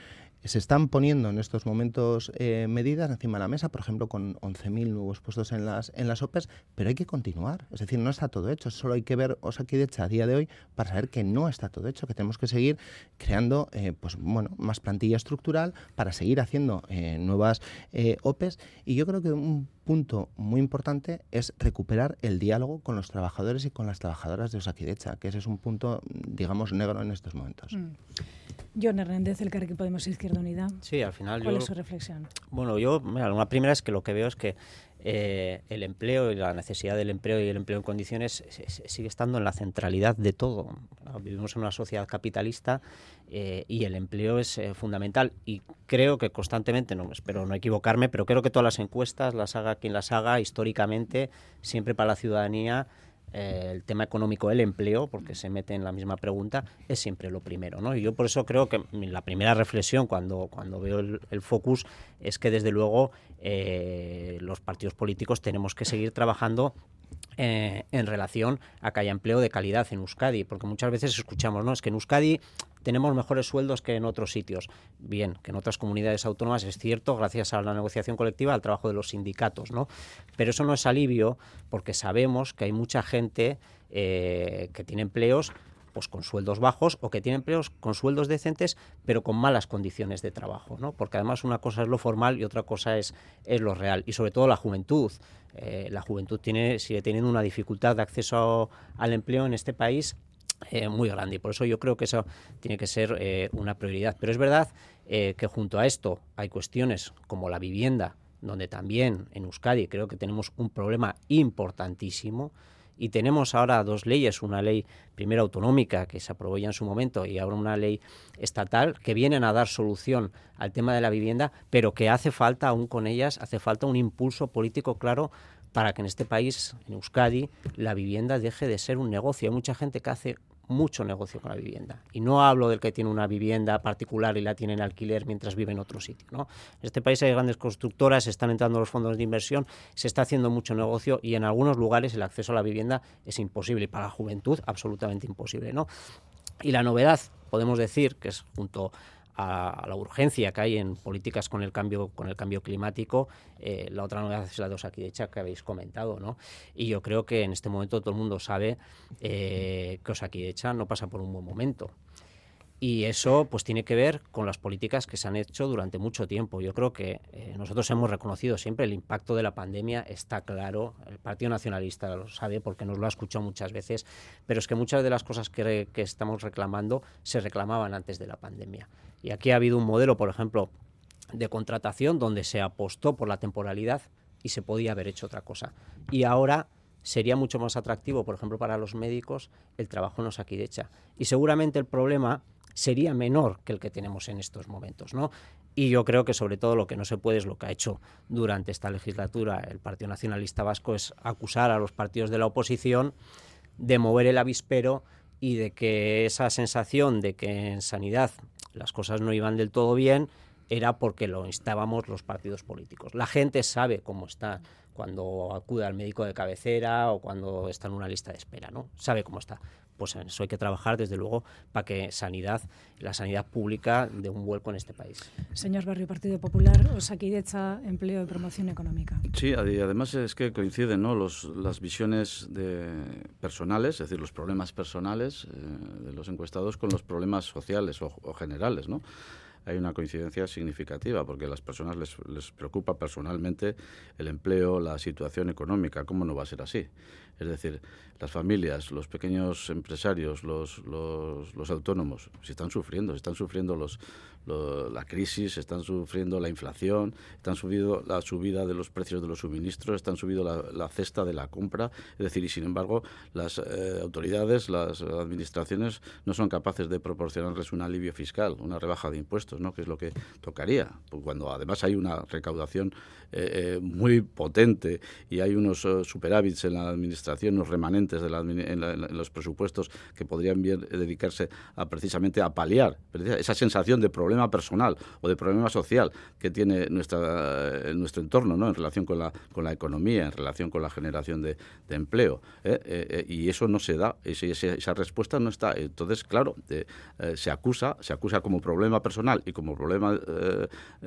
Se están poniendo en estos momentos eh, medidas encima de la mesa, por ejemplo, con 11.000 nuevos puestos en las, en las OPEs, pero hay que continuar. Es decir, no está todo hecho. Solo hay que ver Osakidecha a día de hoy para saber que no está todo hecho, que tenemos que seguir creando eh, pues, bueno, más plantilla estructural para seguir haciendo eh, nuevas OPEs. Y yo creo que un punto muy importante es recuperar el diálogo con los trabajadores y con las trabajadoras de Osakidecha, que ese es un punto, digamos, negro en estos momentos. Mm. John Hernández, el que Podemos Izquierda Unida. Sí, al final ¿Cuál es su reflexión? Bueno, yo, mira, una primera es que lo que veo es que eh, el empleo y la necesidad del empleo y el empleo en condiciones sigue estando en la centralidad de todo. Vivimos en una sociedad capitalista eh, y el empleo es eh, fundamental. Y creo que constantemente, no espero no equivocarme, pero creo que todas las encuestas, las haga quien las haga, históricamente, siempre para la ciudadanía, eh, el tema económico el empleo, porque se mete en la misma pregunta, es siempre lo primero. ¿no? Y yo por eso creo que la primera reflexión cuando, cuando veo el, focus es que desde luego eh, los partidos políticos tenemos que seguir trabajando eh, en relación a que haya empleo de calidad en Euskadi, porque muchas veces escuchamos, ¿no? Es que en Euskadi tenemos mejores sueldos que en otros sitios. Bien, que en otras comunidades autónomas es cierto, gracias a la negociación colectiva, al trabajo de los sindicatos, ¿no? Pero eso no es alivio porque sabemos que hay mucha gente eh, que tiene empleos pues con sueldos bajos o que tiene empleos con sueldos decentes pero con malas condiciones de trabajo, ¿no? Porque además una cosa es lo formal y otra cosa es, es lo real y sobre todo la juventud. Eh, la juventud sigue teniendo una dificultad de acceso al empleo en este país eh, muy grande y por eso yo creo que eso tiene que ser eh, una prioridad. Pero es verdad que junto a esto hay cuestiones como la vivienda, donde también en Euskadi creo que tenemos un problema importantísimo y tenemos ahora dos leyes, una ley primero autonómica que se aprobó ya en su momento y ahora una ley estatal que vienen a dar solución al tema de la vivienda, pero que hace falta aún con ellas, hace falta un impulso político claro para que en este país, en Euskadi, la vivienda deje de ser un negocio. Hay mucha gente que hace mucho negocio con la vivienda. Y no hablo del que tiene una vivienda particular y la tiene en alquiler mientras vive en otro sitio. ¿no? En este país hay grandes constructoras, están entrando los fondos de inversión, se está haciendo mucho negocio y en algunos lugares el acceso a la vivienda es imposible. Y para la juventud, absolutamente imposible. ¿no? Y la novedad, podemos decir, que es junto a, la urgencia que hay en políticas con el cambio con el cambio climático. Eh, la otra novedad es la de Osakidecha que habéis comentado, ¿no? Y yo creo que en este momento todo el mundo sabe eh, que Osakidecha no pasa por un buen momento. Y eso pues tiene que ver con las políticas que se han hecho durante mucho tiempo. Yo creo que eh, nosotros hemos reconocido siempre el impacto de la pandemia, está claro, el Partido Nacionalista lo sabe porque nos lo ha escuchado muchas veces, pero es que muchas de las cosas que, que estamos reclamando se reclamaban antes de la pandemia. Y aquí ha habido un modelo, por ejemplo, de contratación donde se apostó por la temporalidad y se podía haber hecho otra cosa. Y ahora sería mucho más atractivo, por ejemplo, para los médicos el trabajo en Osakidecha. Y seguramente el problema sería menor que el que tenemos en estos momentos, ¿no? Y yo creo que sobre todo lo que no se puede es lo que ha hecho durante esta legislatura el Partido Nacionalista Vasco es acusar a los partidos de la oposición de mover el avispero y de que esa sensación de que en sanidad las cosas no iban del todo bien era porque lo instábamos los partidos políticos. La gente sabe cómo está cuando acude al médico de cabecera o cuando está en una lista de espera, ¿no? Sabe cómo está pues en eso hay que trabajar desde luego para que sanidad, la sanidad pública dé un vuelco en este país. Señor Barrio, Partido Popular, Osakidecha, empleo y promoción económica. Sí, además es que coinciden ¿no? Los, las visiones de personales, es decir, los problemas personales eh, de los encuestados con los problemas sociales o, o generales, ¿no? Hay una coincidencia significativa, porque a las personas les, les, preocupa personalmente el empleo, la situación económica. ¿Cómo no va a ser así? Es decir, las familias, los pequeños empresarios, los, los, autónomos, si están sufriendo, están sufriendo los, la crisis, están sufriendo la inflación, están subiendo la subida de los precios de los suministros, están subiendo la, cesta de la compra. Es decir, y sin embargo, las eh, autoridades, las administraciones no son capaces de proporcionarles un alivio fiscal, una rebaja de impuestos, ¿no? que es lo que tocaría. Cuando además hay una recaudación eh, eh, muy potente y hay unos superávits en la administración, unos remanentes de la, en, en, los presupuestos que podrían bien dedicarse a precisamente a paliar esa sensación de problema personal o de problema social que tiene nuestra, uh, nuestro entorno ¿no? en relación con la, con la economía, en relación con la generación de, empleo. ¿eh? y eso no se da, esa, respuesta no está. Entonces, claro, se acusa, se acusa como problema personal y como problema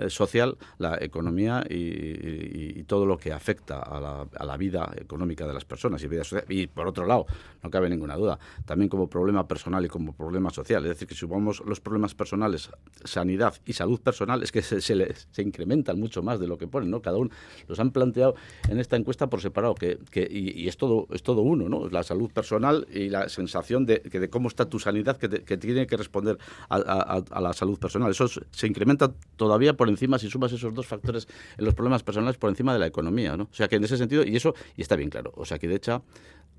social la economía y, y, y, todo lo que afecta a la, a la, vida económica de las personas y, social. y por otro lado, no cabe ninguna duda, también como problema personal y como problema social. Es decir, que si sumamos los problemas personales, sanidad y salud personal, es que se, le, incrementan mucho más de lo que ponen, ¿no? Cada uno los han planteado en esta encuesta por separado, que, que y, es todo es todo uno, ¿no? La salud personal y la sensación de, que de cómo está tu sanidad que, que tiene que responder a, la salud personal. Eso se incrementa todavía por encima si sumas esos dos factores en los problemas personales por encima de la economía, ¿no? O sea que en ese sentido, y eso, y está bien claro, o sea que de hecho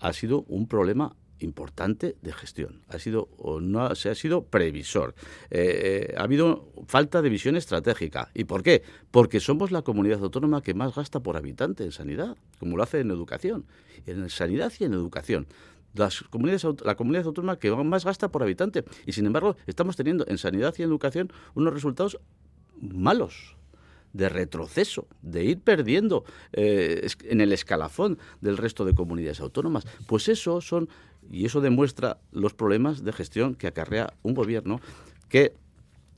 ha sido un problema importante de gestión. Ha sido o no se ha sido previsor. Eh, eh, ha habido falta de visión estratégica. ¿Y por qué? Porque somos la comunidad autónoma que más gasta por habitante en sanidad, como lo hace en educación, en sanidad y en educación las comunidades, la comunidad autónoma que más gasta por habitante. Y sin embargo, estamos teniendo en sanidad y en educación unos resultados malos de retroceso, de ir perdiendo eh, en el escalafón del resto de comunidades autónomas. Pues eso son, y eso demuestra los problemas de gestión que acarrea un gobierno que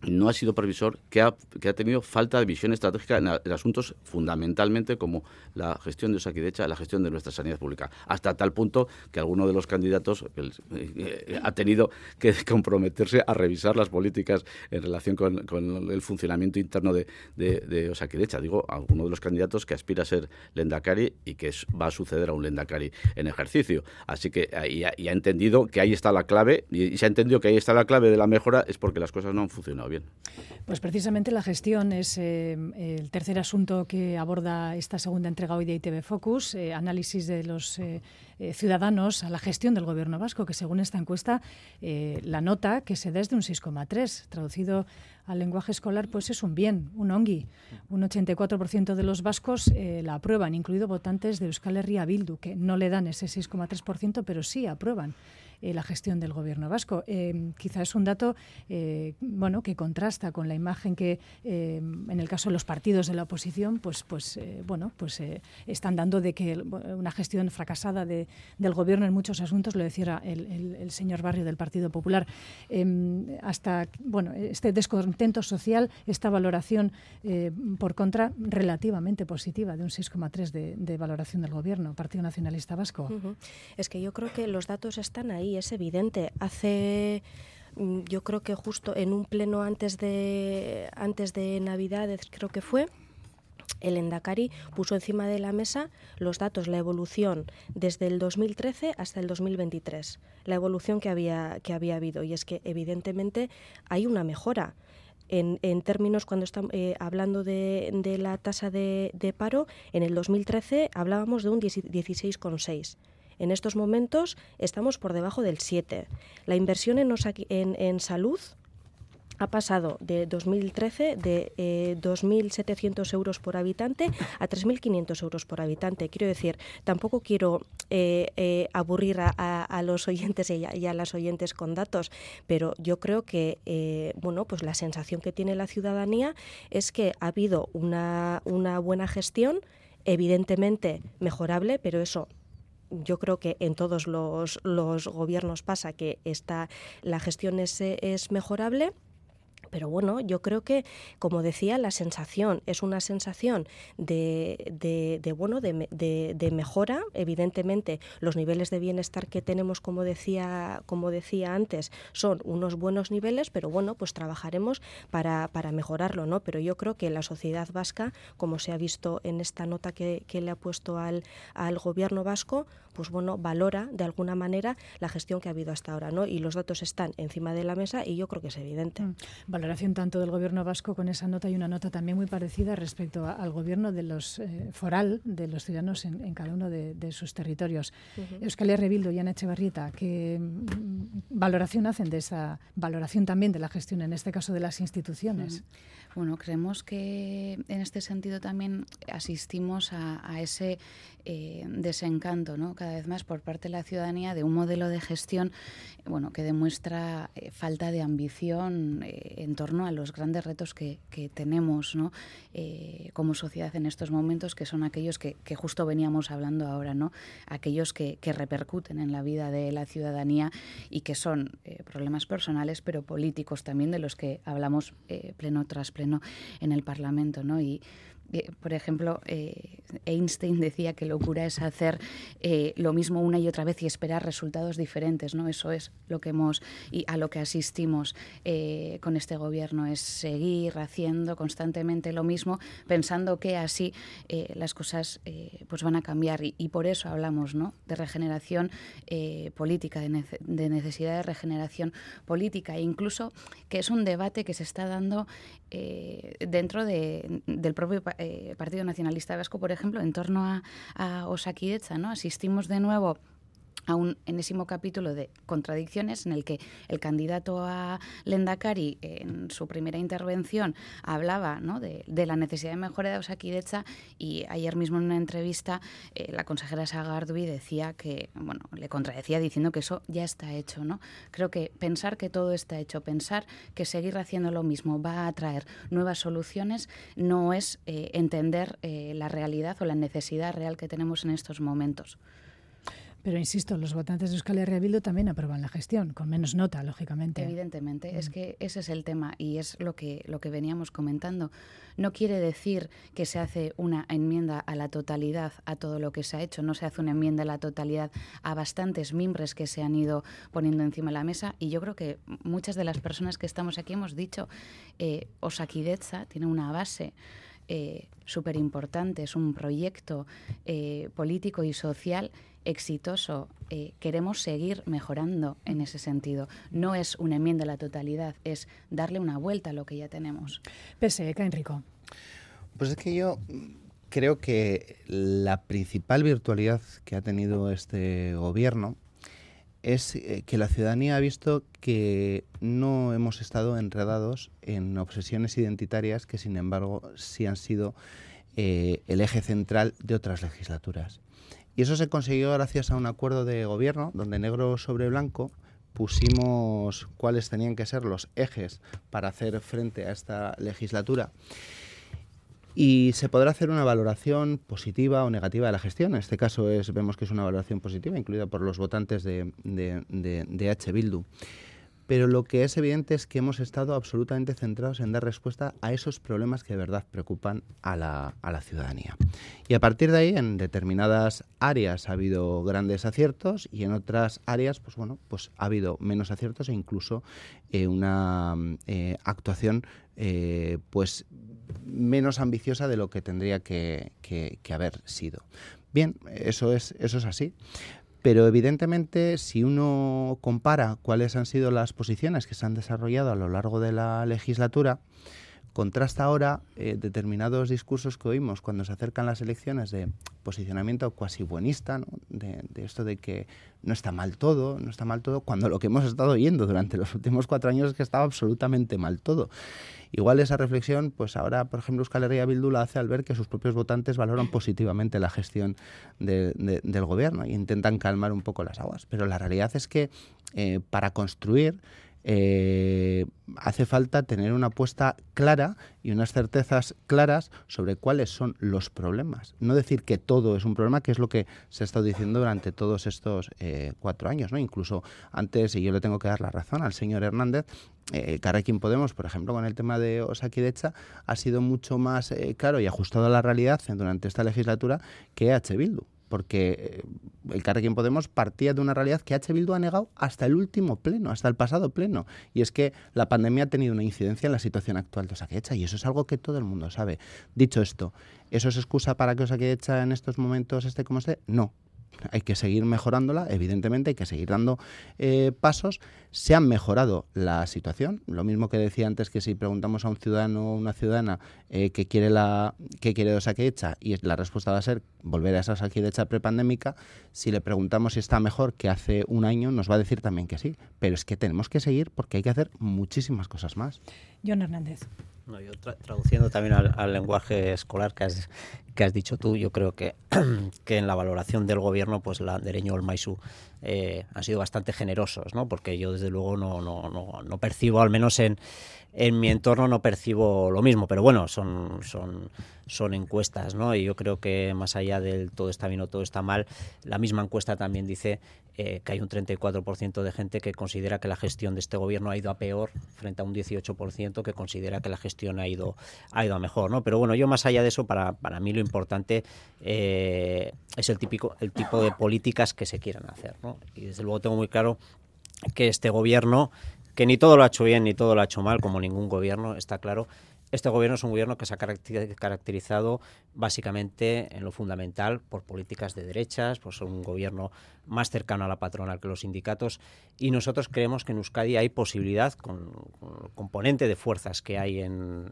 no ha sido previsor, que ha, que ha tenido falta de visión estratégica en, asuntos fundamentalmente como la gestión de Osakidecha, la gestión de nuestra sanidad pública, hasta tal punto que alguno de los candidatos eh, eh, ha tenido que *laughs* comprometerse a revisar las políticas en relación con, con el funcionamiento interno de, de, de, Osakidecha. Digo, alguno de los candidatos que aspira a ser Lendakari y que va a suceder a un Lendakari en ejercicio. Así que y ha entendido que ahí está la clave, y, y se ha entendido que ahí está la clave de la mejora, es porque las cosas no han funcionado bien. Pues precisamente la gestión es eh, el tercer asunto que aborda esta segunda entrega hoy de ITV Focus, eh, análisis de los eh, ciudadanos a la gestión del gobierno vasco, que según esta encuesta la nota que se da es de un 6,3, traducido al lenguaje escolar, pues es un bien, un ongi. Un 84% de los vascos la aprueban, incluido votantes de Euskal Herria Bildu, que no le dan ese 6,3%, pero sí aprueban eh, la gestión del gobierno vasco. Eh, quizá es un dato eh, bueno, que contrasta con la imagen que, eh, en el caso de los partidos de la oposición, pues, pues, eh, bueno, pues están dando de que una gestión fracasada de, del gobierno en muchos asuntos, lo decía el, el, señor Barrio del Partido Popular. hasta bueno, este descontento social, esta valoración por contra relativamente positiva de un 6,3 de, de valoración del gobierno, Partido Nacionalista Vasco. Es que yo creo que los datos están ahí es evidente. Hace mm, yo creo que justo en un pleno antes de antes de Navidades creo que fue el Endacari puso encima de la mesa los datos, la evolución desde el 2013 hasta el 2023, la evolución que había, que había habido. Y es que evidentemente hay una mejora. En, en, términos, cuando estamos eh, hablando de, de, la tasa de, de, paro, en el 2013 hablábamos de un 16,6. En estos momentos estamos por debajo del 7. La inversión en, salud ha pasado de 2013 de eh, 2.700 euros por habitante a 3.500 euros por habitante. Quiero decir, tampoco quiero eh, eh, aburrir a, los oyentes y a, y a, las oyentes con datos, pero yo creo que eh, bueno, pues la sensación que tiene la ciudadanía es que ha habido una, una buena gestión evidentemente mejorable, pero eso yo creo que en todos los, los gobiernos pasa que esta, la gestión es, es mejorable pero bueno, yo creo que, como decía, la sensación es una sensación de, de, bueno, de, mejora. Evidentemente, los niveles de bienestar que tenemos, como decía, como decía antes, son unos buenos niveles, pero bueno, pues trabajaremos para, para mejorarlo, ¿no? Pero yo creo que la sociedad vasca, como se ha visto en esta nota que, que le ha puesto al, al gobierno vasco, pues bueno, valora de alguna manera la gestión que ha habido hasta ahora, ¿no? Y los datos están encima de la mesa y yo creo que es evidente. Mm. Valoración tanto del gobierno vasco con esa nota y una nota también muy parecida respecto al gobierno de los eh, foral de los ciudadanos en, cada uno de, sus territorios. Euskal Herria Bildu y Ana Echevarrieta, ¿qué mm, valoración hacen de esa valoración también de la gestión, en este caso de las instituciones? Bueno, creemos que en este sentido también asistimos a, ese eh, desencanto, ¿no? Cada vez más por parte de la ciudadanía de un modelo de gestión, bueno, que demuestra eh, falta de ambición eh, en torno a los grandes retos que, tenemos, ¿no? como sociedad en estos momentos, que son aquellos que, justo veníamos hablando ahora, ¿no? Aquellos que, repercuten en la vida de la ciudadanía y que son problemas personales, pero políticos también, de los que hablamos pleno tras en el Parlamento, ¿no? Y por ejemplo, eh, Einstein decía que locura es hacer eh, lo mismo una y otra vez y esperar resultados diferentes, ¿no? Eso es lo que hemos y a lo que asistimos con este gobierno es seguir haciendo constantemente lo mismo, pensando que así las cosas pues van a cambiar y, por eso hablamos, ¿no? De regeneración política, de, de, necesidad de regeneración política e incluso que es un debate que se está dando dentro de, del propio eh, Partido Nacionalista Vasco, por ejemplo, en torno a, a Osakidecha, ¿no? Asistimos de nuevo a un enésimo capítulo de contradicciones en el que el candidato a Lendakari en su primera intervención hablaba ¿no? de, la necesidad de mejora de Osakidecha y ayer mismo en una entrevista eh, la consejera Sagarduy decía que, bueno, le contradecía diciendo que eso ya está hecho, ¿no? Creo que pensar que todo está hecho, pensar que seguir haciendo lo mismo va a traer nuevas soluciones no es eh, entender eh, la realidad o la necesidad real que tenemos en estos momentos. Pero insisto, los votantes de Euskal Herria Bildu también aprueban la gestión, con menos nota, lógicamente. Evidentemente, es mm. que ese es el tema y es lo que, lo que veníamos comentando. No quiere decir que se hace una enmienda a la totalidad a todo lo que se ha hecho, no se hace una enmienda a la totalidad a bastantes mimbres que se han ido poniendo encima de la mesa y yo creo que muchas de las personas que estamos aquí hemos dicho, eh, Osakidetza tiene una base eh, súper importante, es un proyecto eh, político y social exitoso. Eh, queremos seguir mejorando en ese sentido. No es una enmienda a la totalidad, es darle una vuelta a lo que ya tenemos. Pese, Enrico. Pues es que yo creo que la principal virtualidad que ha tenido este gobierno es eh, que la ciudadanía ha visto que no hemos estado enredados en obsesiones identitarias que, sin embargo, sí han sido eh, el eje central de otras legislaturas. Y eso se consiguió gracias a un acuerdo de gobierno donde negro sobre blanco pusimos cuáles tenían que ser los ejes para hacer frente a esta legislatura. Y se podrá hacer una valoración positiva o negativa de la gestión. En este caso es, vemos que es una valoración positiva, incluida por los votantes de, de, H. Bildu pero lo que es evidente es que hemos estado absolutamente centrados en dar respuesta a esos problemas que de verdad preocupan a la, a la ciudadanía. Y a partir de ahí, en determinadas áreas ha habido grandes aciertos y en otras áreas, pues bueno, pues ha habido menos aciertos e incluso eh, una eh, actuación eh, pues menos ambiciosa de lo que tendría que, que, que haber sido. Bien, eso es, eso es así. Pero evidentemente, si uno compara cuáles han sido las posiciones que se han desarrollado a lo largo de la legislatura, contrasta ahora eh, determinados discursos que oímos cuando se acercan las elecciones de posicionamiento cuasi buenista, de, esto de que no está mal todo, no está mal todo, cuando lo que hemos estado oyendo durante los últimos cuatro años es que estaba absolutamente mal todo. Igual esa reflexión, pues ahora, por ejemplo, Euskal Herria Bildu la hace al ver que sus propios votantes valoran positivamente la gestión del gobierno e intentan calmar un poco las aguas. Pero la realidad es que eh, para construir eh, hace falta tener una apuesta clara y unas certezas claras sobre cuáles son los problemas. No decir que todo es un problema, que es lo que se ha estado diciendo durante todos estos eh, cuatro años. ¿no? Incluso antes, y yo le tengo que dar la razón al señor Hernández, eh, Carrequín Podemos, por ejemplo, con el tema de Osakidecha, ha sido mucho más eh, claro y ajustado a la realidad durante esta legislatura que H. Bildu porque eh, el Carrequín Podemos partía de una realidad que H. Bildu ha negado hasta el último pleno, hasta el pasado pleno. Y es que la pandemia ha tenido una incidencia en la situación actual de Osakidecha y eso es algo que todo el mundo sabe. Dicho esto, ¿eso es excusa para que Osakidecha en estos momentos esté como esté? No, hay que seguir mejorándola, evidentemente hay que seguir dando eh, pasos. Se han mejorado la situación, lo mismo que decía antes que si preguntamos a un ciudadano o una ciudadana eh, qué quiere la qué quiere Osakidecha y la respuesta va a ser volver a esa Osakidecha prepandémica, si le preguntamos si está mejor que hace un año nos va a decir también que sí, pero es que tenemos que seguir porque hay que hacer muchísimas cosas más. John Hernández. No, yo traduciendo también al, lenguaje escolar que has, dicho tú, yo creo que, *clears throat* que en la valoración del gobierno, pues la Dereño o el Maisú eh, han sido bastante generosos, ¿no? Porque yo desde luego no, no, no, no percibo, al menos en, en mi entorno no percibo lo mismo, pero bueno, son, son, son encuestas, ¿no? Y yo creo que más allá del todo está bien o todo está mal, la misma encuesta también dice eh, que hay un 34% de gente que considera que la gestión de este gobierno ha ido a peor frente a un 18% que considera que la gestión ha ido, ha ido a mejor, ¿no? Pero bueno, yo más allá de eso, para, para mí lo importante eh, es el, típico, el tipo de políticas que se quieran hacer, ¿no? Y desde luego tengo muy claro que este gobierno que ni todo lo ha hecho bien ni todo lo ha hecho mal, como ningún gobierno, está claro. Este gobierno es un gobierno que se ha caracterizado básicamente en lo fundamental por políticas de derechas, por ser un gobierno más cercano a la patronal que los sindicatos y nosotros creemos que en Euskadi hay posibilidad, con, el componente de fuerzas que hay en,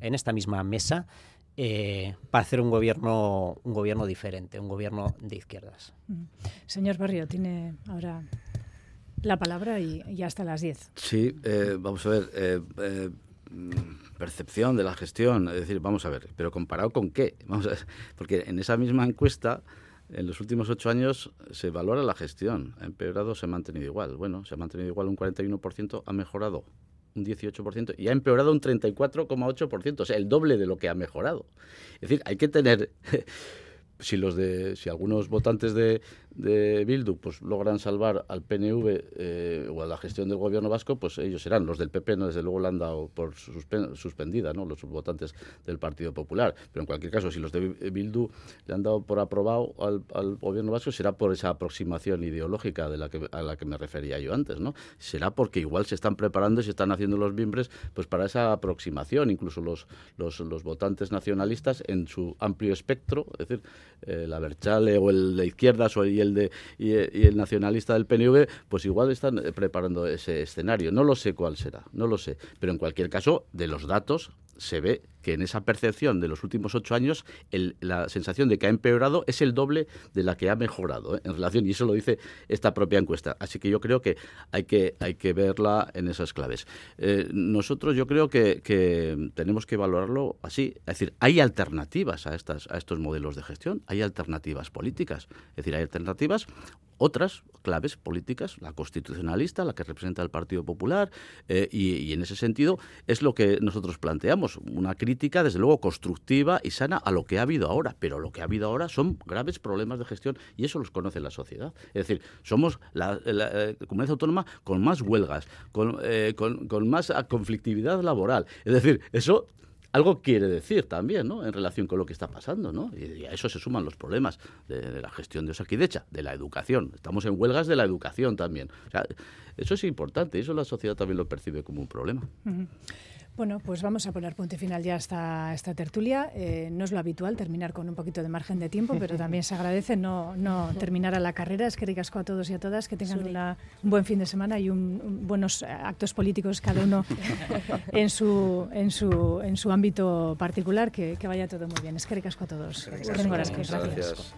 esta misma mesa, eh, para hacer un gobierno, un gobierno diferente, un gobierno de izquierdas. Señor Barrio, tiene ahora la palabra y, ya hasta las 10. Sí, eh, vamos a ver. Eh, eh, percepción de la gestión, es decir, vamos a ver, pero comparado con qué, *laughs* vamos porque en esa misma encuesta, en los últimos ocho años se valora la gestión, ha empeorado, se ha mantenido igual, bueno, se ha mantenido igual un 41%, ha mejorado un 18% y ha empeorado un 34,8%, o sea, el doble de lo que ha mejorado. Es decir, hay que tener *laughs* si los de si algunos votantes de, de Bildu pues logran salvar al PNV eh, o a la gestión del gobierno vasco, pues ellos serán. Los del PP, no, desde luego, la han dado por suspendida, ¿no? los votantes del Partido Popular. Pero en cualquier caso, si los de Bildu le han dado por aprobado al, gobierno vasco, será por esa aproximación ideológica de la que, a la que me refería yo antes. ¿no? Será porque igual se están preparando y se están haciendo los miembros pues, para esa aproximación. Incluso los, los, los votantes nacionalistas en su amplio espectro, es decir, eh, la Berchale o el de izquierdas o el el de y, el nacionalista del PNV, pues igual están eh, preparando ese escenario. No lo sé cuál será, no lo sé. Pero en cualquier caso, de los datos se ve que en esa percepción de los últimos ocho años la sensación de que ha empeorado es el doble de la que ha mejorado ¿eh? en relación, y eso lo dice esta propia encuesta. Así que yo creo que hay que, hay que verla en esas claves. Eh, nosotros yo creo que, que, tenemos que valorarlo así, es decir, hay alternativas a, estas, a estos modelos de gestión, hay alternativas políticas, es decir, hay alternativas otras claves políticas, la constitucionalista, la que representa el Partido Popular, eh, y, en ese sentido es lo que nosotros planteamos, una crítica desde luego constructiva y sana a lo que ha habido ahora, pero lo que ha habido ahora son graves problemas de gestión y eso los conoce la sociedad. Es decir, somos la, eh, comunidad autónoma con más huelgas, con, eh, con, con más conflictividad laboral. Es decir, eso algo quiere decir también, ¿no? En relación con lo que está pasando, ¿no? Y, a eso se suman los problemas de, la gestión de Osakidecha, de la educación. Estamos en huelgas de la educación también. O sea, eso es importante eso la sociedad también lo percibe como un problema. Bueno, pues vamos a poner punto final ya a esta, tertulia. Eh, no es lo habitual terminar con un poquito de margen de tiempo, pero también se agradece no, no terminar a la carrera. Es que ricasco a todos y a todas, que tengan un buen fin de semana y un, buenos actos políticos cada uno *laughs* en su, en su, en su ámbito particular, que, vaya todo muy bien. Es que ricasco a todos. Gracias.